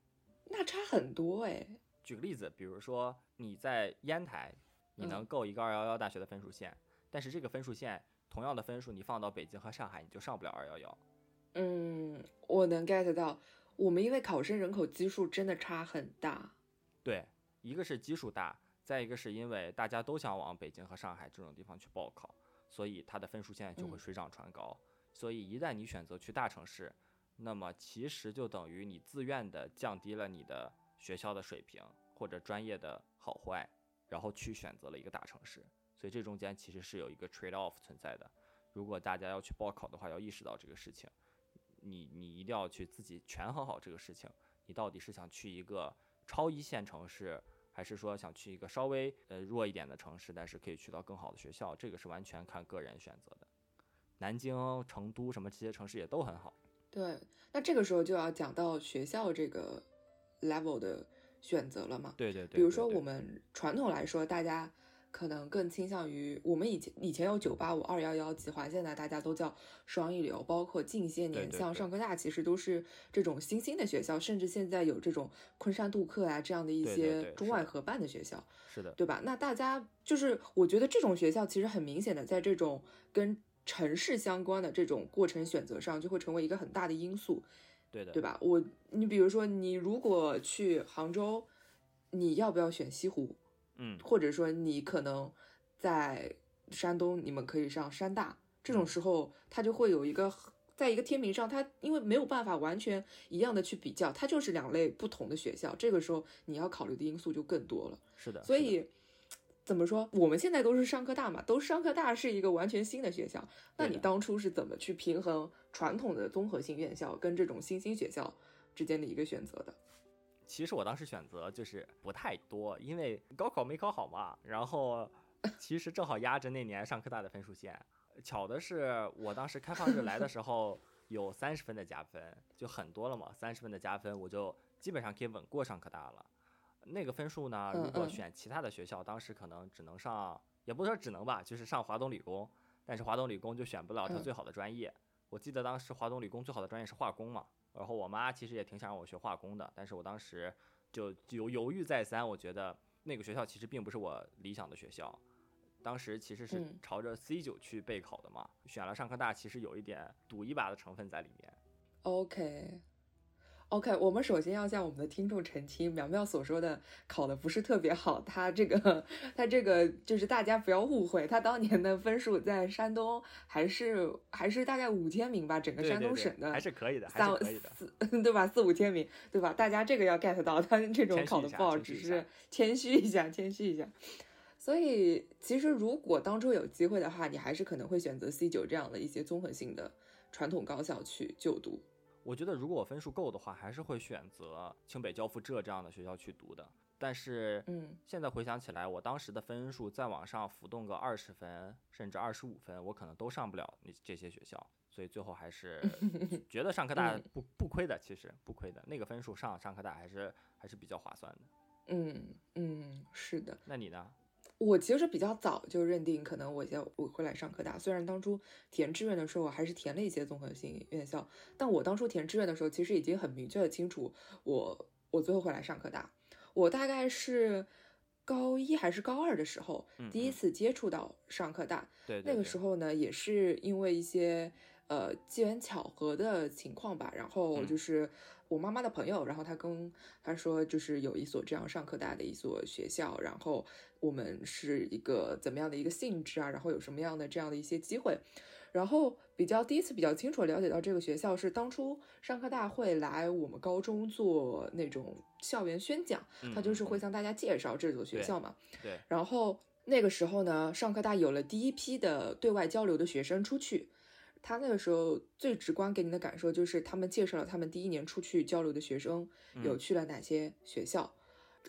Speaker 2: 那差很多哎。
Speaker 1: 举个例子，比如说你在烟台，你能够一个二幺幺大学的分数线，但是这个分数线同样的分数，你放到北京和上海，你就上不了二幺幺。
Speaker 2: 嗯，我能 get 到，我们因为考生人口基数真的差很大。
Speaker 1: 对。一个是基数大，再一个是因为大家都想往北京和上海这种地方去报考，所以它的分数线就会水涨船高。所以一旦你选择去大城市，那么其实就等于你自愿的降低了你的学校的水平或者专业的好坏，然后去选择了一个大城市。所以这中间其实是有一个 trade off 存在的。如果大家要去报考的话，要意识到这个事情，你你一定要去自己权衡好这个事情，你到底是想去一个超一线城市。还是说想去一个稍微呃弱一点的城市，但是可以去到更好的学校，这个是完全看个人选择的。南京、成都什么这些城市也都很好。
Speaker 2: 对，那这个时候就要讲到学校这个 level 的选择了嘛？
Speaker 1: 对对对。
Speaker 2: 比如说我们传统来说，大家。可能更倾向于我们以前以前有九八五二幺幺计划，现在大家都叫双一流，包括近些年像上科大，其实都是这种新兴的学校，甚至现在有这种昆山杜克啊这样的一些中外合办的学校，
Speaker 1: 是的，
Speaker 2: 对吧？那大家就是我觉得这种学校其实很明显的在这种跟城市相关的这种过程选择上，就会成为一个很大的因素，
Speaker 1: 对的，
Speaker 2: 对吧？我你比如说你如果去杭州，你要不要选西湖？
Speaker 1: 嗯，
Speaker 2: 或者说你可能在山东，你们可以上山大，这种时候它就会有一个在一个天平上，它因为没有办法完全一样的去比较，它就是两类不同的学校，这个时候你要考虑的因素就更多了。
Speaker 1: 是的，
Speaker 2: 所以怎么说，我们现在都是商科大嘛，都商科大是一个完全新的学校，那你当初是怎么去平衡传统的综合性院校跟这种新兴学校之间的一个选择的？
Speaker 1: 其实我当时选择就是不太多，因为高考没考好嘛。然后 <laughs> 其实正好压着那年上科大的分数线。巧的是，我当时开放日来的时候 <laughs> 有三十分的加分，就很多了嘛。三十分的加分，我就基本上可以稳过上科大了。那个分数呢，如果选其他的学校，当时可能只能上，也不是说只能吧，就是上华东理工。但是华东理工就选不了它最好的专业。我记得当时华东理工最好的专业是化工嘛。然后我妈其实也挺想让我学化工的，但是我当时就犹犹豫再三，我觉得那个学校其实并不是我理想的学校，当时其实是朝着 C 九去备考的嘛，选了上科大，其实有一点赌一把的成分在里面。
Speaker 2: OK。OK，我们首先要向我们的听众澄清，苗苗所说的考的不是特别好，他这个他这个就是大家不要误会，他当年的分数在山东还是还是大概五千名吧，整个山东省的
Speaker 1: 还是可以的，三
Speaker 2: 四 <laughs> 对吧？四五千名对吧？大家这个要 get 到，他这种考的不好，只是谦虚一下，谦虚一下。所以其实如果当初有机会的话，你还是可能会选择 C 九这样的一些综合性的传统高校去就读。
Speaker 1: 我觉得如果我分数够的话，还是会选择清北交付浙这样的学校去读的。但是，
Speaker 2: 嗯，
Speaker 1: 现在回想起来，我当时的分数再往上浮动个二十分，甚至二十五分，我可能都上不了那这些学校。所以最后还是 <laughs> 觉得上科大不不亏的，其实不亏的。那个分数上上科大还是还是比较划算的。
Speaker 2: 嗯嗯，是的。
Speaker 1: 那你呢？
Speaker 2: 我其实比较早就认定，可能我要我会来上科大。虽然当初填志愿的时候，我还是填了一些综合性院校，但我当初填志愿的时候，其实已经很明确的清楚，我我最后会来上科大。我大概是高一还是高二的时候，第一次接触到上科大。
Speaker 1: 对，
Speaker 2: 那个时候呢，也是因为一些呃机缘巧合的情况吧。然后就是我妈妈的朋友，然后他跟他说，就是有一所这样上科大的一所学校，然后我们是一个怎么样的一个性质啊？然后有什么样的这样的一些机会？然后比较第一次比较清楚了解到这个学校是当初上科大会来我们高中做那种校园宣讲，他就是会向大家介绍这所学校嘛。
Speaker 1: 对。
Speaker 2: 然后那个时候呢，上科大有了第一批的对外交流的学生出去，他那个时候最直观给你的感受就是他们介绍了他们第一年出去交流的学生有去了哪些学校。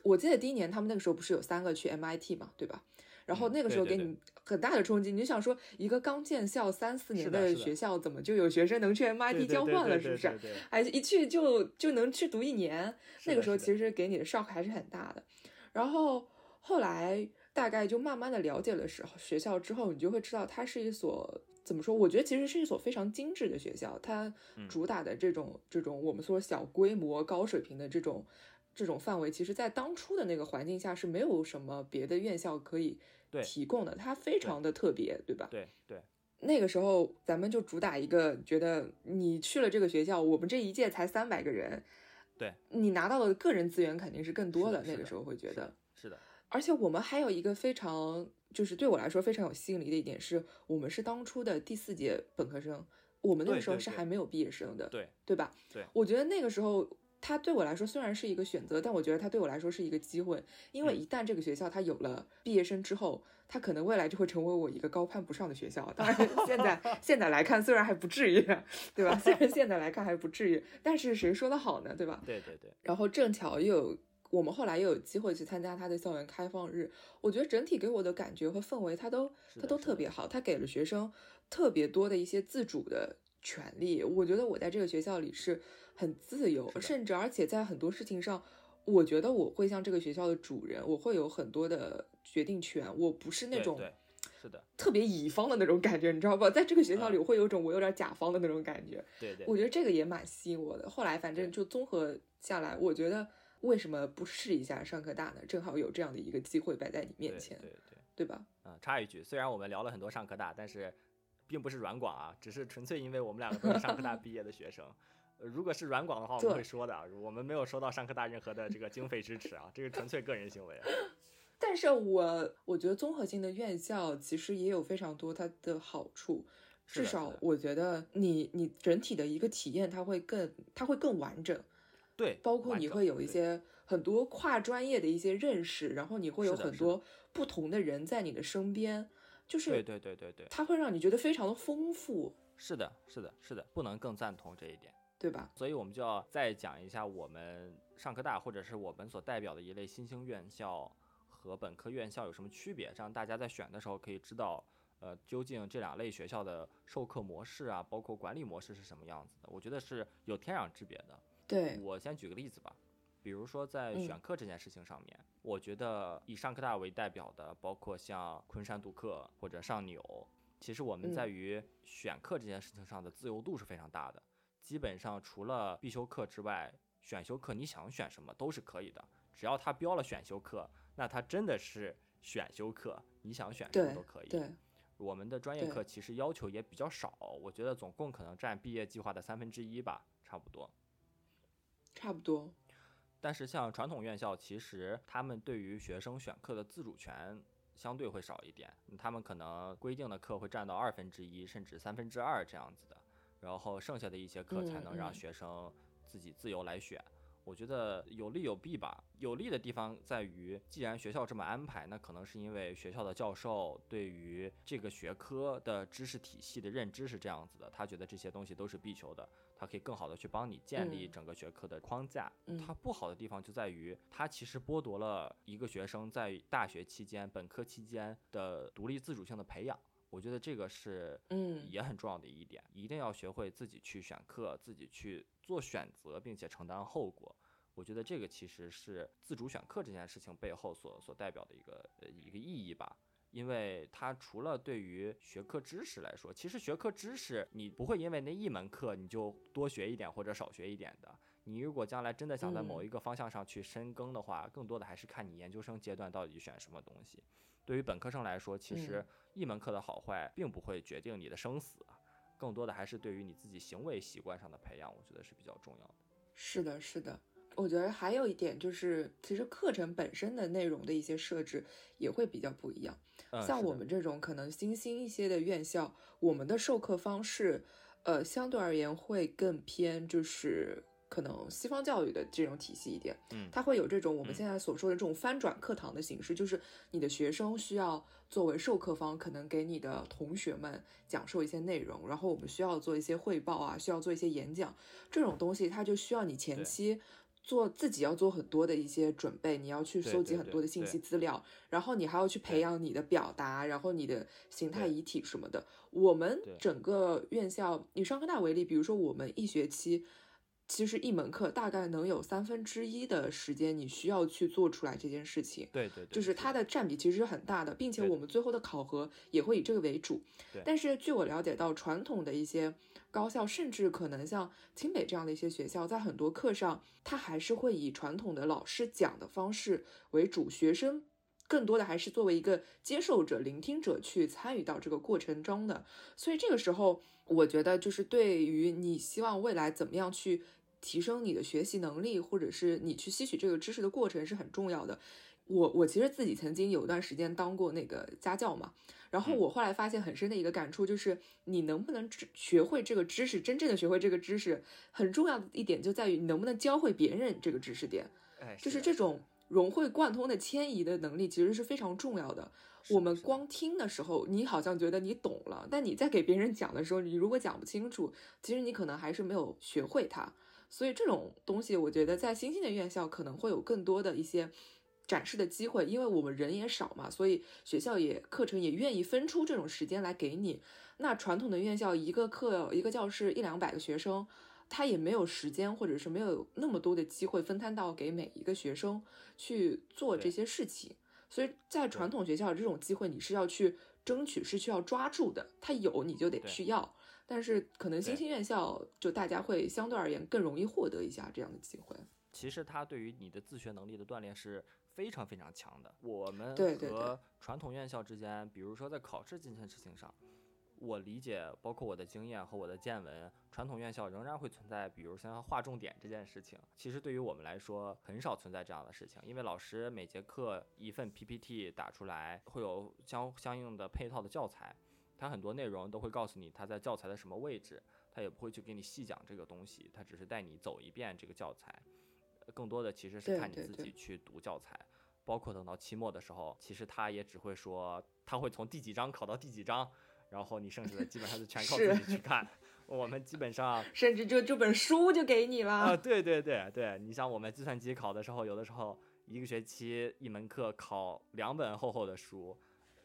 Speaker 2: 我记得第一年他们那个时候不是有三个去 MIT 嘛，对吧？然后那个时候给你很大的冲击，你就想说一个刚建校三四年
Speaker 1: 的
Speaker 2: 学校，怎么就有学生能去 MIT 交换了？是不是？哎，一去就就能去读一年。那个时候其实给你的 shock 还是很大的。然后后来大概就慢慢的了解了时候学校之后，你就会知道它是一所怎么说？我觉得其实是一所非常精致的学校。它主打的这种这种我们说小规模高水平的这种这种范围，其实在当初的那个环境下是没有什么别的院校可以。提供的它非常的特别，对吧？
Speaker 1: 对对，
Speaker 2: 那个时候咱们就主打一个，觉得你去了这个学校，我们这一届才三百个人，
Speaker 1: 对，
Speaker 2: 你拿到的个人资源肯定是更多
Speaker 1: 的。
Speaker 2: 那个时候会觉得
Speaker 1: 是的，
Speaker 2: 而且我们还有一个非常，就是对我来说非常有吸引力的一点是，我们是当初的第四届本科生，我们那个时候是还没有毕业生的，
Speaker 1: 对
Speaker 2: 对吧？
Speaker 1: 对，
Speaker 2: 我觉得那个时候。它对我来说虽然是一个选择，但我觉得它对我来说是一个机会，因为一旦这个学校它有了毕业生之后，它可能未来就会成为我一个高攀不上的学校。当然，<laughs> 现在现在来看，虽然还不至于，<laughs> 对吧？虽然现在来看还不至于，但是谁说的好呢？对吧？
Speaker 1: 对对对。
Speaker 2: 然后正巧又有我们后来又有机会去参加他的校园开放日，我觉得整体给我的感觉和氛围，他都他都特别好，他给了学生特别多的一些自主的权利。我觉得我在这个学校里是。很自由，甚至而且在很多事情上，我觉得我会像这个学校的主人，我会有很多的决定权。我不是那种
Speaker 1: 是的
Speaker 2: 特别乙方的那种感觉，你知道吧？在这个学校里，我会有种我有点甲方的那种感觉。
Speaker 1: 对对，
Speaker 2: 我觉得这个也蛮吸引我的。后来反正就综合下来，我觉得为什么不试一下上科大呢？正好有这样的一个机会摆在你面前，
Speaker 1: 对对
Speaker 2: 对吧？
Speaker 1: 嗯，插一句，虽然我们聊了很多上科大，但是并不是软广啊，只是纯粹因为我们两个都是上科大 <laughs> 毕业的学生。如果是软广的话，我们会说的。我们没有收到上科大任何的这个经费支持啊，这是纯粹个人行为。<laughs>
Speaker 2: 但是我我觉得综合性的院校其实也有非常多它的好处，至少我觉得你你整体的一个体验它会更它会更完整。
Speaker 1: 对，
Speaker 2: 包括你会有一些很多跨专业的一些认识，然后你会有很多不同的人在你的身边，就是
Speaker 1: 对对对对对，
Speaker 2: 它会让你觉得非常的丰富。
Speaker 1: 是的，是的，是的，不能更赞同这一点。
Speaker 2: 对吧？
Speaker 1: 所以我们就要再讲一下我们上科大或者是我们所代表的一类新兴院校和本科院校有什么区别，这样大家在选的时候可以知道，呃，究竟这两类学校的授课模式啊，包括管理模式是什么样子的。我觉得是有天壤之别的。
Speaker 2: 对
Speaker 1: 我先举个例子吧，比如说在选课这件事情上面，我觉得以上科大为代表的，包括像昆山杜克或者上纽，其实我们在于选课这件事情上的自由度是非常大的。基本上除了必修课之外，选修课你想选什么都是可以的，只要它标了选修课，那它真的是选修课，你想选什么都可以。
Speaker 2: 对，
Speaker 1: 我们的专业课其实要求也比较少，我觉得总共可能占毕业计划的三分之一吧，差不多。
Speaker 2: 差不多。
Speaker 1: 但是像传统院校，其实他们对于学生选课的自主权相对会少一点，他们可能规定的课会占到二分之一甚至三分之二这样子的。然后剩下的一些课才能让学生自己自由来选。我觉得有利有弊吧。有利的地方在于，既然学校这么安排，那可能是因为学校的教授对于这个学科的知识体系的认知是这样子的，他觉得这些东西都是必修的，他可以更好的去帮你建立整个学科的框架。它不好的地方就在于，它其实剥夺了一个学生在大学期间、本科期间的独立自主性的培养。我觉得这个是，
Speaker 2: 嗯，
Speaker 1: 也很重要的一点，一定要学会自己去选课，自己去做选择，并且承担后果。我觉得这个其实是自主选课这件事情背后所所代表的一个呃一个意义吧，因为它除了对于学科知识来说，其实学科知识你不会因为那一门课你就多学一点或者少学一点的。你如果将来真的想在某一个方向上去深耕的话，更多的还是看你研究生阶段到底选什么东西。对于本科生来说，其实一门课的好坏并不会决定你的生死，更多的还是对于你自己行为习惯上的培养，我觉得是比较重要的。
Speaker 2: 是的，是的。我觉得还有一点就是，其实课程本身的内容的一些设置也会比较不一样。像我们这种可能新兴一些的院校，我们的授课方式，呃，相对而言会更偏就是可能西方教育的这种体系一点。
Speaker 1: 嗯，
Speaker 2: 它会有这种我们现在所说的这种翻转课堂的形式，就是你的学生需要作为授课方，可能给你的同学们讲授一些内容，然后我们需要做一些汇报啊，需要做一些演讲，这种东西它就需要你前期。做自己要做很多的一些准备，你要去搜集很多的信息资料，然后你还要去培养你的表达，然后你的形态遗体什么的。我们整个院校以上科大为例，比如说我们一学期。其实一门课大概能有三分之一的时间，你需要去做出来这件事情。
Speaker 1: 对对，
Speaker 2: 就是它的占比其实是很大的，并且我们最后的考核也会以这个为主。但是据我了解到，传统的一些高校，甚至可能像清北这样的一些学校，在很多课上，它还是会以传统的老师讲的方式为主，学生更多的还是作为一个接受者、聆听者去参与到这个过程中的。所以这个时候，我觉得就是对于你希望未来怎么样去。提升你的学习能力，或者是你去吸取这个知识的过程是很重要的。我我其实自己曾经有一段时间当过那个家教嘛，然后我后来发现很深的一个感触就是，你能不能学会这个知识，真正的学会这个知识，很重要的一点就在于你能不能教会别人这个知识点。就是这种融会贯通的迁移的能力，其实是非常重要的。我们光听的时候，你好像觉得你懂了，但你在给别人讲的时候，你如果讲不清楚，其实你可能还是没有学会它。所以这种东西，我觉得在新兴的院校可能会有更多的一些展示的机会，因为我们人也少嘛，所以学校也课程也愿意分出这种时间来给你。那传统的院校，一个课一个教室一两百个学生，他也没有时间，或者是没有那么多的机会分摊到给每一个学生去做这些事情。所以在传统学校这种机会，你是要去争取，是需要抓住的。他有你就得去要。但是可能新兴院校就大家会相对而言更容易获得一下这样的机会。
Speaker 1: 其实它对于你的自学能力的锻炼是非常非常强的。我们
Speaker 2: 和
Speaker 1: 传统院校之间，比如说在考试这件事情上，我理解，包括我的经验和我的见闻，传统院校仍然会存在，比如像划重点这件事情。其实对于我们来说，很少存在这样的事情，因为老师每节课一份 PPT 打出来，会有相相应的配套的教材。他很多内容都会告诉你他在教材的什么位置，他也不会去给你细讲这个东西，他只是带你走一遍这个教材，更多的其实是看你自己去读教材，包括等到期末的时候，其实他也只会说他会从第几章考到第几章，然后你剩下的基本上就全靠自己去看。我们基本上
Speaker 2: 甚至就这本书就给你了
Speaker 1: 啊！对对对对，你像我们计算机考的时候，有的时候一个学期一门课考两本厚厚的书。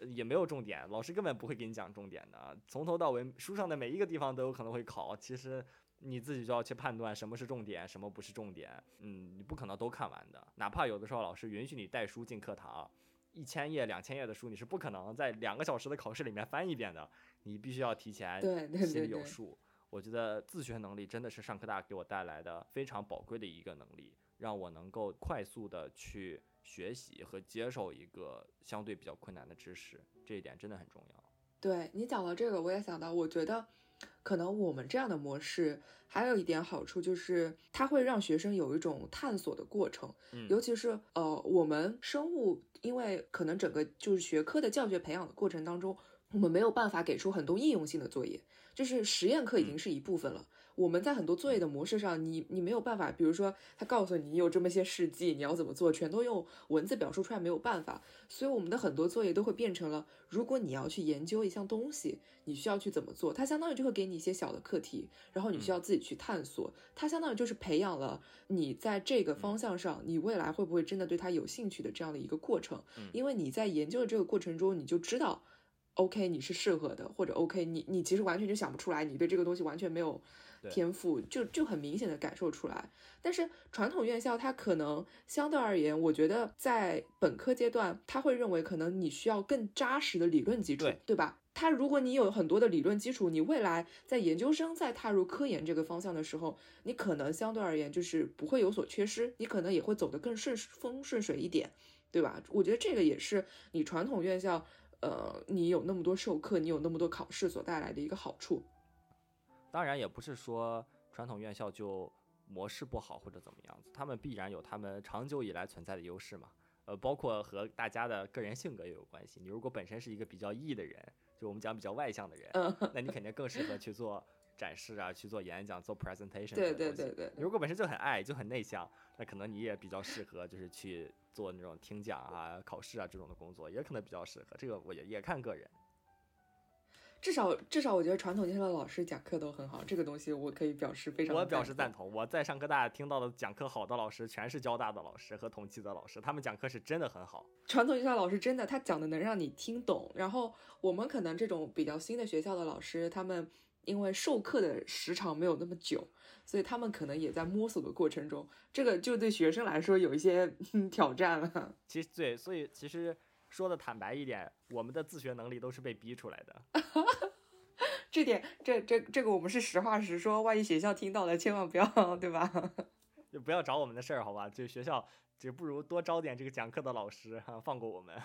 Speaker 1: 也没有重点，老师根本不会给你讲重点的，从头到尾书上的每一个地方都有可能会考，其实你自己就要去判断什么是重点，什么不是重点。嗯，你不可能都看完的，哪怕有的时候老师允许你带书进课堂，一千页、两千页的书你是不可能在两个小时的考试里面翻一遍的，你必须要提前心里有数。我觉得自学能力真的是上科大给我带来的非常宝贵的一个能力，让我能够快速的去。学习和接受一个相对比较困难的知识，这一点真的很重要。
Speaker 2: 对你讲到这个，我也想到，我觉得可能我们这样的模式还有一点好处，就是它会让学生有一种探索的过程。
Speaker 1: 嗯，
Speaker 2: 尤其是呃，我们生物，因为可能整个就是学科的教学培养的过程当中，我们没有办法给出很多应用性的作业，就是实验课已经是一部分了。我们在很多作业的模式上，你你没有办法，比如说他告诉你有这么些事迹，你要怎么做，全都用文字表述出来没有办法。所以我们的很多作业都会变成了，如果你要去研究一项东西，你需要去怎么做，它相当于就会给你一些小的课题，然后你需要自己去探索。它相当于就是培养了你在这个方向上，你未来会不会真的对它有兴趣的这样的一个过程。因为你在研究的这个过程中，你就知道，OK 你是适合的，或者 OK 你你其实完全就想不出来，你对这个东西完全没有。天赋就就很明显的感受出来，但是传统院校它可能相对而言，我觉得在本科阶段，他会认为可能你需要更扎实的理论基础，对吧？他如果你有很多的理论基础，你未来在研究生在踏入科研这个方向的时候，你可能相对而言就是不会有所缺失，你可能也会走得更顺风顺水一点，对吧？我觉得这个也是你传统院校，呃，你有那么多授课，你有那么多考试所带来的一个好处。
Speaker 1: 当然也不是说传统院校就模式不好或者怎么样子，他们必然有他们长久以来存在的优势嘛。呃，包括和大家的个人性格也有关系。你如果本身是一个比较 E 的人，就我们讲比较外向的人，那你肯定更适合去做展示啊，去做演讲、做 presentation。
Speaker 2: 对对对对。
Speaker 1: 你如果本身就很爱，就很内向，那可能你也比较适合就是去做那种听讲啊、考试啊这种的工作，也可能比较适合。这个我也也看个人。
Speaker 2: 至少至少，我觉得传统学校的老师讲课都很好，这个东西我可以表示非常。
Speaker 1: 我表示赞同。我在上科大听到的讲课好的老师，全是交大的老师和同济的老师，他们讲课是真的很好。
Speaker 2: 传统学校老师真的，他讲的能让你听懂。然后我们可能这种比较新的学校的老师，他们因为授课的时长没有那么久，所以他们可能也在摸索的过程中，这个就对学生来说有一些 <laughs> 挑战了。
Speaker 1: 其实对，所以其实。说的坦白一点，我们的自学能力都是被逼出来的。<laughs>
Speaker 2: 这点，这这这个我们是实话实说，万一学校听到了，千万不要，对吧？<laughs>
Speaker 1: 就不要找我们的事儿，好吧？就学校，就不如多招点这个讲课的老师，哈，放过我们。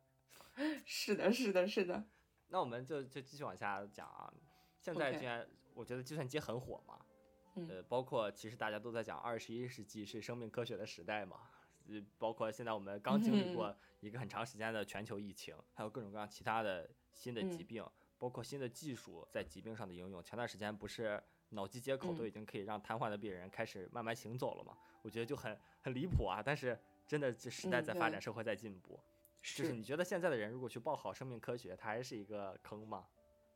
Speaker 1: <laughs>
Speaker 2: 是的，是的，是的。
Speaker 1: 那我们就就继续往下讲啊。现在既然我觉得计算机很火嘛，呃，包括其实大家都在讲二十一世纪是生命科学的时代嘛。呃，包括现在我们刚经历过一个很长时间的全球疫情，还有各种各样其他的新的疾病，包括新的技术在疾病上的应用。前段时间不是脑机接口都已经可以让瘫痪的病人开始慢慢行走了吗？我觉得就很很离谱啊！但是真的，这时代在发展，社会在进步。就是你觉得现在的人如果去报考生命科学，它还是一个坑吗？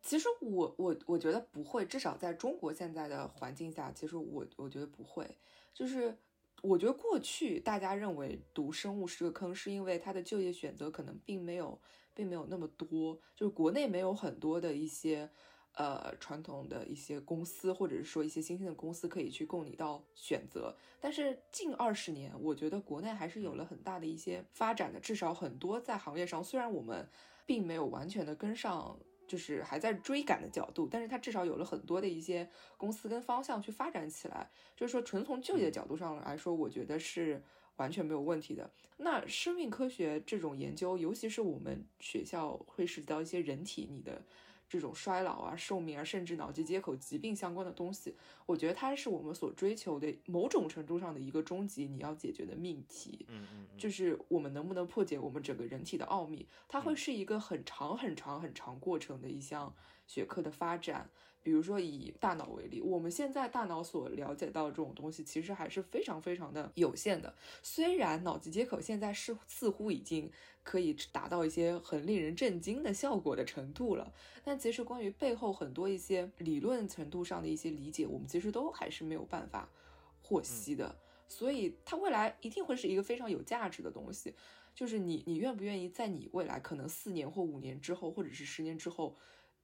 Speaker 2: 其实我我我觉得不会，至少在中国现在的环境下，其实我我觉得不会，就是。我觉得过去大家认为读生物是个坑，是因为它的就业选择可能并没有，并没有那么多，就是国内没有很多的一些，呃，传统的一些公司，或者是说一些新兴的公司可以去供你到选择。但是近二十年，我觉得国内还是有了很大的一些发展的，至少很多在行业上，虽然我们并没有完全的跟上。就是还在追赶的角度，但是它至少有了很多的一些公司跟方向去发展起来。就是说，纯从就业角度上来说，我觉得是完全没有问题的。那生命科学这种研究，尤其是我们学校会涉及到一些人体你的。这种衰老啊、寿命啊，甚至脑机接口疾病相关的东西，我觉得它是我们所追求的某种程度上的一个终极你要解决的命题。
Speaker 1: 嗯嗯，
Speaker 2: 就是我们能不能破解我们整个人体的奥秘，它会是一个很长很长很长过程的一项学科的发展。比如说以大脑为例，我们现在大脑所了解到这种东西，其实还是非常非常的有限的。虽然脑机接口现在是似乎已经可以达到一些很令人震惊的效果的程度了，但其实关于背后很多一些理论程度上的一些理解，我们其实都还是没有办法获悉的。所以它未来一定会是一个非常有价值的东西。就是你，你愿不愿意在你未来可能四年或五年之后，或者是十年之后？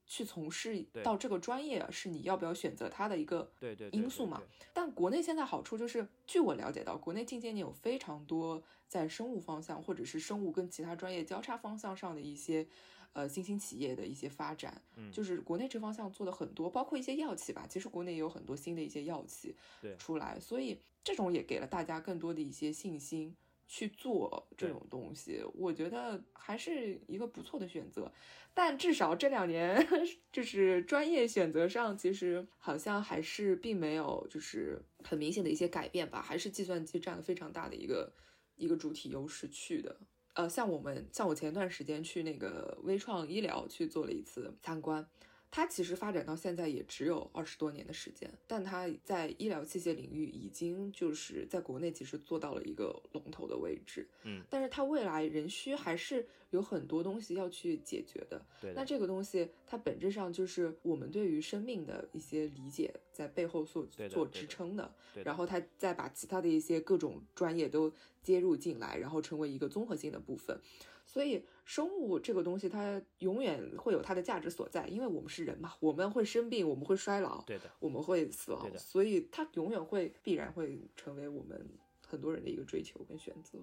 Speaker 2: 去从事到这个专业是你要不要选择它的一个因素嘛？但国内现在好处就是，据我了解到，国内近些年有非常多在生物方向或者是生物跟其他专业交叉方向上的一些呃新兴企业的一些发展，就是国内这方向做的很多，包括一些药企吧。其实国内也有很多新的一些药企出来，所以这种也给了大家更多的一些信心。去做这种东西，我觉得还是一个不错的选择。但至少这两年，<laughs> 就是专业选择上，其实好像还是并没有就是很明显的一些改变吧，还是计算机占了非常大的一个一个主体优势去的。呃，像我们像我前段时间去那个微创医疗去做了一次参观。它其实发展到现在也只有二十多年的时间，但它在医疗器械领域已经就是在国内其实做到了一个龙头的位置。
Speaker 1: 嗯，
Speaker 2: 但是它未来仍需还是有很多东西要去解决的。
Speaker 1: 对，
Speaker 2: 那这个东西它本质上就是我们对于生命的一些理解在背后所做支撑
Speaker 1: 的。
Speaker 2: 然后它再把其他的一些各种专业都接入进来，然后成为一个综合性的部分。所以，生物这个东西，它永远会有它的价值所在，因为我们是人嘛，我们会生病，我们会衰老，
Speaker 1: 对的，
Speaker 2: 我们会死亡，所以它永远会必然会成为我们很多人的一个追求跟选择。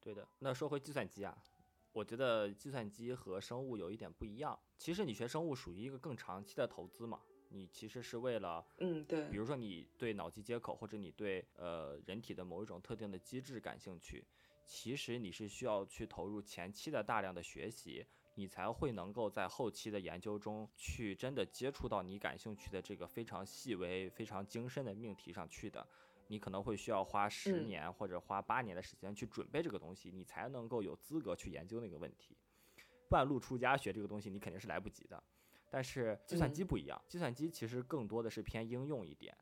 Speaker 1: 对的。那说回计算机啊，我觉得计算机和生物有一点不一样。其实你学生物属于一个更长期的投资嘛，你其实是为了，
Speaker 2: 嗯，对，
Speaker 1: 比如说你对脑机接口或者你对呃人体的某一种特定的机制感兴趣。其实你是需要去投入前期的大量的学习，你才会能够在后期的研究中去真的接触到你感兴趣的这个非常细微、非常精深的命题上去的。你可能会需要花十年或者花八年的时间去准备这个东西，你才能够有资格去研究那个问题。半路出家学这个东西，你肯定是来不及的。但是计算机不一样，计算机其实更多的是偏应用一点。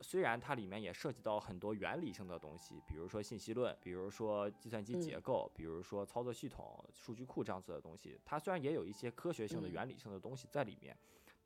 Speaker 1: 虽然它里面也涉及到很多原理性的东西，比如说信息论，比如说计算机结构，比如说操作系统、数据库这样子的东西，它虽然也有一些科学性的原理性的东西在里面，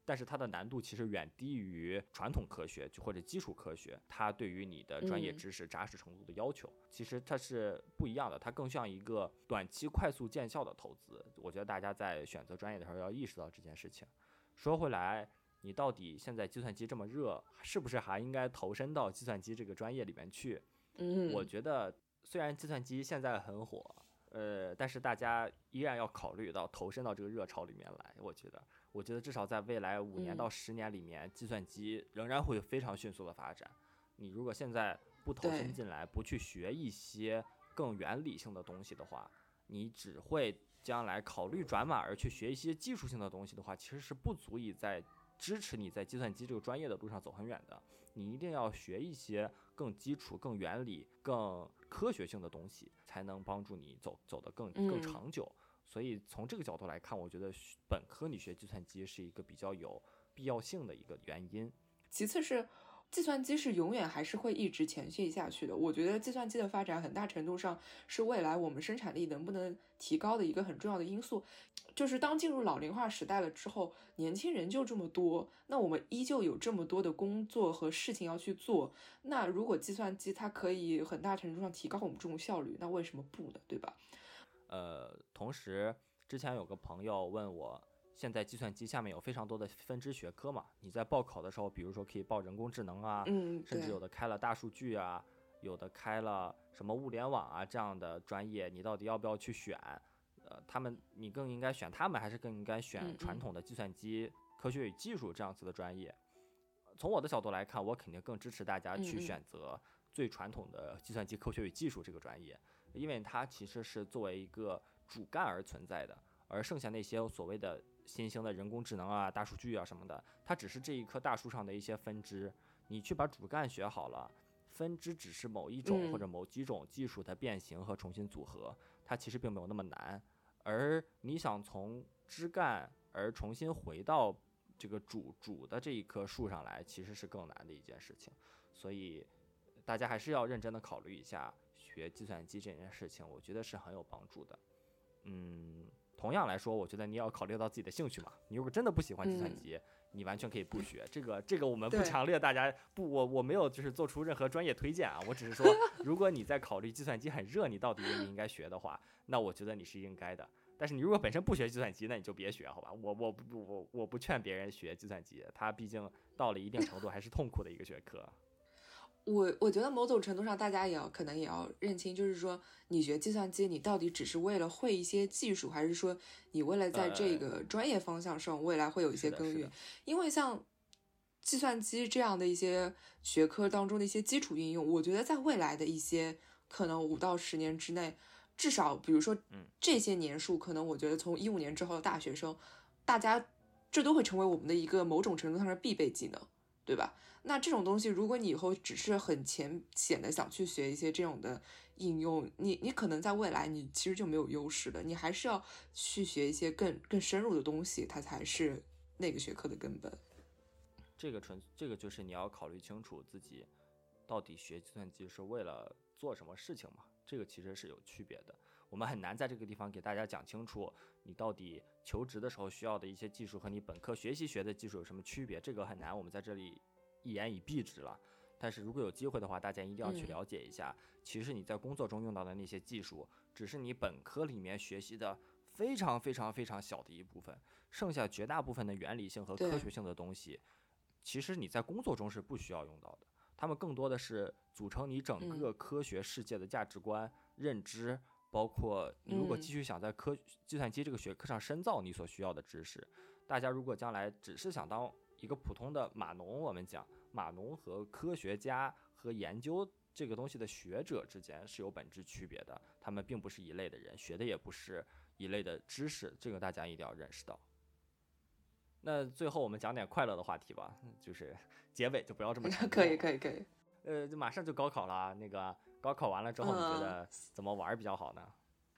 Speaker 1: 但是它的难度其实远低于传统科学就或者基础科学，它对于你的专业知识扎实程度的要求，其实它是不一样的，它更像一个短期快速见效的投资。我觉得大家在选择专业的时候要意识到这件事情。说回来。你到底现在计算机这么热，是不是还应该投身到计算机这个专业里面去？
Speaker 2: 嗯，
Speaker 1: 我觉得虽然计算机现在很火，呃，但是大家依然要考虑到投身到这个热潮里面来。我觉得，我觉得至少在未来五年到十年里面，计算机仍然会非常迅速的发展。你如果现在不投身进来，不去学一些更原理性的东西的话，你只会将来考虑转码而去学一些技术性的东西的话，其实是不足以在。支持你在计算机这个专业的路上走很远的，你一定要学一些更基础、更原理、更科学性的东西，才能帮助你走走得更更长久。所以从这个角度来看，我觉得本科你学计算机是一个比较有必要性的一个原因。
Speaker 2: 其次是。计算机是永远还是会一直前进下去的。我觉得计算机的发展很大程度上是未来我们生产力能不能提高的一个很重要的因素。就是当进入老龄化时代了之后，年轻人就这么多，那我们依旧有这么多的工作和事情要去做。那如果计算机它可以很大程度上提高我们这种效率，那为什么不呢？对吧？
Speaker 1: 呃，同时之前有个朋友问我。现在计算机下面有非常多的分支学科嘛？你在报考的时候，比如说可以报人工智能啊，
Speaker 2: 嗯，
Speaker 1: 甚至有的开了大数据啊，有的开了什么物联网啊这样的专业，你到底要不要去选？呃，他们你更应该选他们，还是更应该选传统的计算机科学与技术这样子的专业？从我的角度来看，我肯定更支持大家去选择最传统的计算机科学与技术这个专业，因为它其实是作为一个主干而存在的，而剩下那些所谓的。新兴的人工智能啊、大数据啊什么的，它只是这一棵大树上的一些分支。你去把主干学好了，分支只是某一种或者某几种技术的变形和重新组合，它其实并没有那么难。而你想从枝干而重新回到这个主主的这一棵树上来，其实是更难的一件事情。所以大家还是要认真的考虑一下学计算机这件事情，我觉得是很有帮助的。嗯。同样来说，我觉得你要考虑到自己的兴趣嘛。你如果真的不喜欢计算机，你完全可以不学。这个这个我们不强烈大家不，我我没有就是做出任何专业推荐啊。我只是说，<laughs> 如果你在考虑计算机很热，你到底应不应该学的话，那我觉得你是应该的。但是你如果本身不学计算机，那你就别学，好吧？我我不我我不劝别人学计算机，它毕竟到了一定程度还是痛苦的一个学科。
Speaker 2: 我我觉得某种程度上，大家也要可能也要认清，就是说，你学计算机，你到底只是为了会一些技术，还是说你为了在这个专业方向上未来会有一些耕耘？因为像计算机这样的一些学科当中的一些基础应用，我觉得在未来的一些可能五到十年之内，至少比如说这些年数，可能我觉得从一五年之后的大学生，大家这都会成为我们的一个某种程度上的必备技能。对吧？那这种东西，如果你以后只是很浅显的想去学一些这种的应用，你你可能在未来你其实就没有优势的，你还是要去学一些更更深入的东西，它才是那个学科的根本。
Speaker 1: 这个纯这个就是你要考虑清楚自己到底学计算机是为了做什么事情嘛？这个其实是有区别的。我们很难在这个地方给大家讲清楚，你到底求职的时候需要的一些技术和你本科学习学的技术有什么区别，这个很难，我们在这里一言以蔽之了。但是如果有机会的话，大家一定要去了解一下，其实你在工作中用到的那些技术，只是你本科里面学习的非常非常非常小的一部分，剩下绝大部分的原理性和科学性的东西，其实你在工作中是不需要用到的，他们更多的是组成你整个科学世界的价值观认知。包括你如果继续想在科计算机这个学科上深造你所需要的知识，大家如果将来只是想当一个普通的码农，我们讲码农和科学家和研究这个东西的学者之间是有本质区别的，他们并不是一类的人，学的也不是一类的知识，这个大家一定要认识到。那最后我们讲点快乐的话题吧，就是结尾就不要这么 <laughs>
Speaker 2: 可以可以可以。
Speaker 1: 呃，马上就高考了，那个。高考完了之后，你觉得怎么玩比较好呢？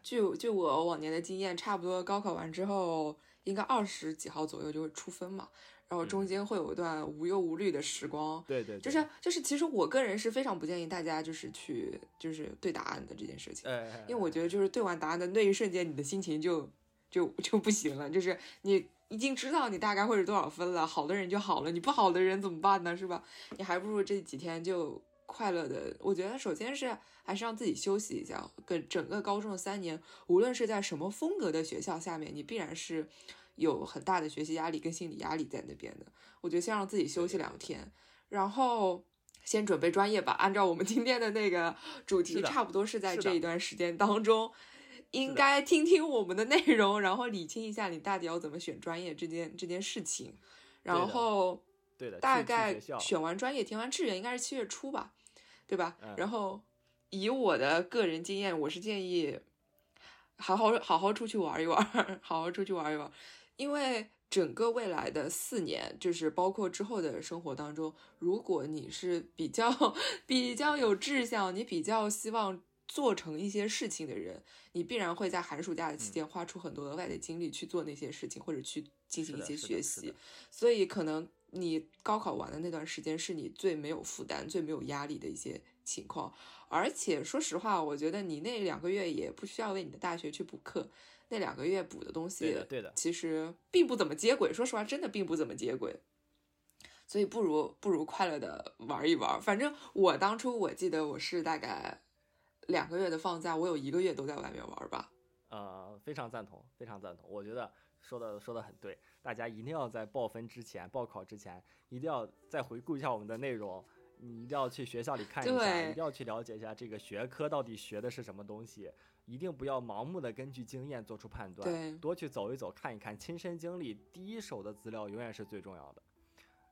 Speaker 2: 据据我往年的经验，差不多高考完之后，应该二十几号左右就会出分嘛，然后中间会有一段无忧无虑的时光。
Speaker 1: 对对，
Speaker 2: 就是就是，其实我个人是非常不建议大家就是去就是对答案的这件事情，因为我觉得就是对完答案的那一瞬间，你的心情就就就不行了，就是你已经知道你大概会是多少分了，好的人就好了，你不好的人怎么办呢？是吧？你还不如这几天就。快乐的，我觉得首先是还是让自己休息一下。跟整个高中的三年，无论是在什么风格的学校下面，你必然是有很大的学习压力跟心理压力在那边的。我觉得先让自己休息两天，然后先准备专业吧。按照我们今天的那个主题，差不多是在这一段时间当中，应该听听我们的内容，然后理清一下你到底要怎么选专业这件这件事情。然后，
Speaker 1: 对的，
Speaker 2: 大概选完专业，填完志愿，应该是七月初吧。对吧？然后以我的个人经验，我是建议好好好好出去玩一玩，好好出去玩一玩，<laughs> 因为整个未来的四年，就是包括之后的生活当中，如果你是比较比较有志向，你比较希望做成一些事情的人，你必然会在寒暑假的期间花出很多额外的精力去做那些事情，或者去进行一些学习，所以可能。你高考完的那段时间是你最没有负担、最没有压力的一些情况，而且说实话，我觉得你那两个月也不需要为你的大学去补课，那两个月补的东西，
Speaker 1: 对的，对的，
Speaker 2: 其实并不怎么接轨。说实话，真的并不怎么接轨，所以不如不如快乐的玩一玩。反正我当初我记得我是大概两个月的放假，我有一个月都在外面玩吧。
Speaker 1: 呃，非常赞同，非常赞同。我觉得说的说的很对。大家一定要在报分之前、报考之前，一定要再回顾一下我们的内容。你一定要去学校里看一下，一定要去了解一下这个学科到底学的是什么东西。一定不要盲目的根据经验做出判断，多去走一走、看一看，亲身经历，第一手的资料永远是最重要的。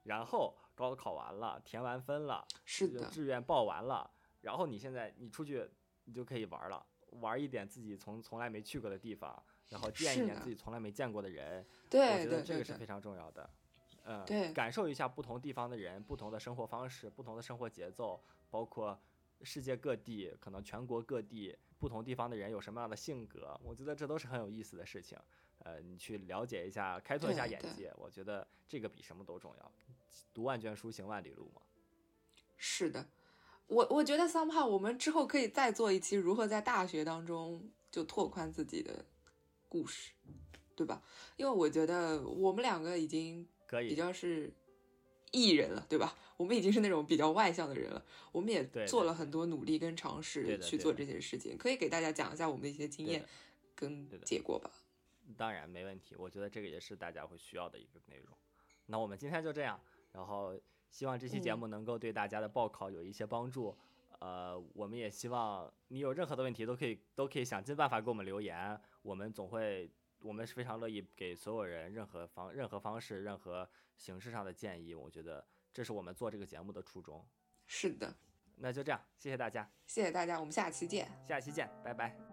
Speaker 1: 然后高考完了，填完分了，
Speaker 2: 是的，
Speaker 1: 志愿报完了，然后你现在你出去，你就可以玩了，玩一点自己从从来没去过的地方。然后见一见自己从来没见过的人，
Speaker 2: 对，
Speaker 1: 我觉得这个是非常重要的。嗯，
Speaker 2: 对，
Speaker 1: 感受一下不同地方的人、不同的生活方式、不同的生活节奏，包括世界各地，可能全国各地不同地方的人有什么样的性格，我觉得这都是很有意思的事情。呃，你去了解一下，开拓一下眼界，我觉得这个比什么都重要。读万卷书，行万里路嘛。
Speaker 2: 是的，我我觉得桑帕，我们之后可以再做一期如何在大学当中就拓宽自己的。故事，对吧？因为我觉得我们两个已经
Speaker 1: 可以
Speaker 2: 比较是艺人了，对吧？我们已经是那种比较外向的人了。我们也做了很多努力跟尝试去做这些事情，可以给大家讲一下我们的一些经验跟结果吧。
Speaker 1: 当然没问题，我觉得这个也是大家会需要的一个内容。那我们今天就这样，然后希望这期节目能够对大家的报考有一些帮助。呃，我们也希望你有任何的问题都可以都可以想尽办法给我们留言，我们总会我们是非常乐意给所有人任何方任何方式任何形式上的建议，我觉得这是我们做这个节目的初衷。
Speaker 2: 是的，
Speaker 1: 那就这样，谢谢大家，
Speaker 2: 谢谢大家，我们下期见，
Speaker 1: 下期见，拜拜。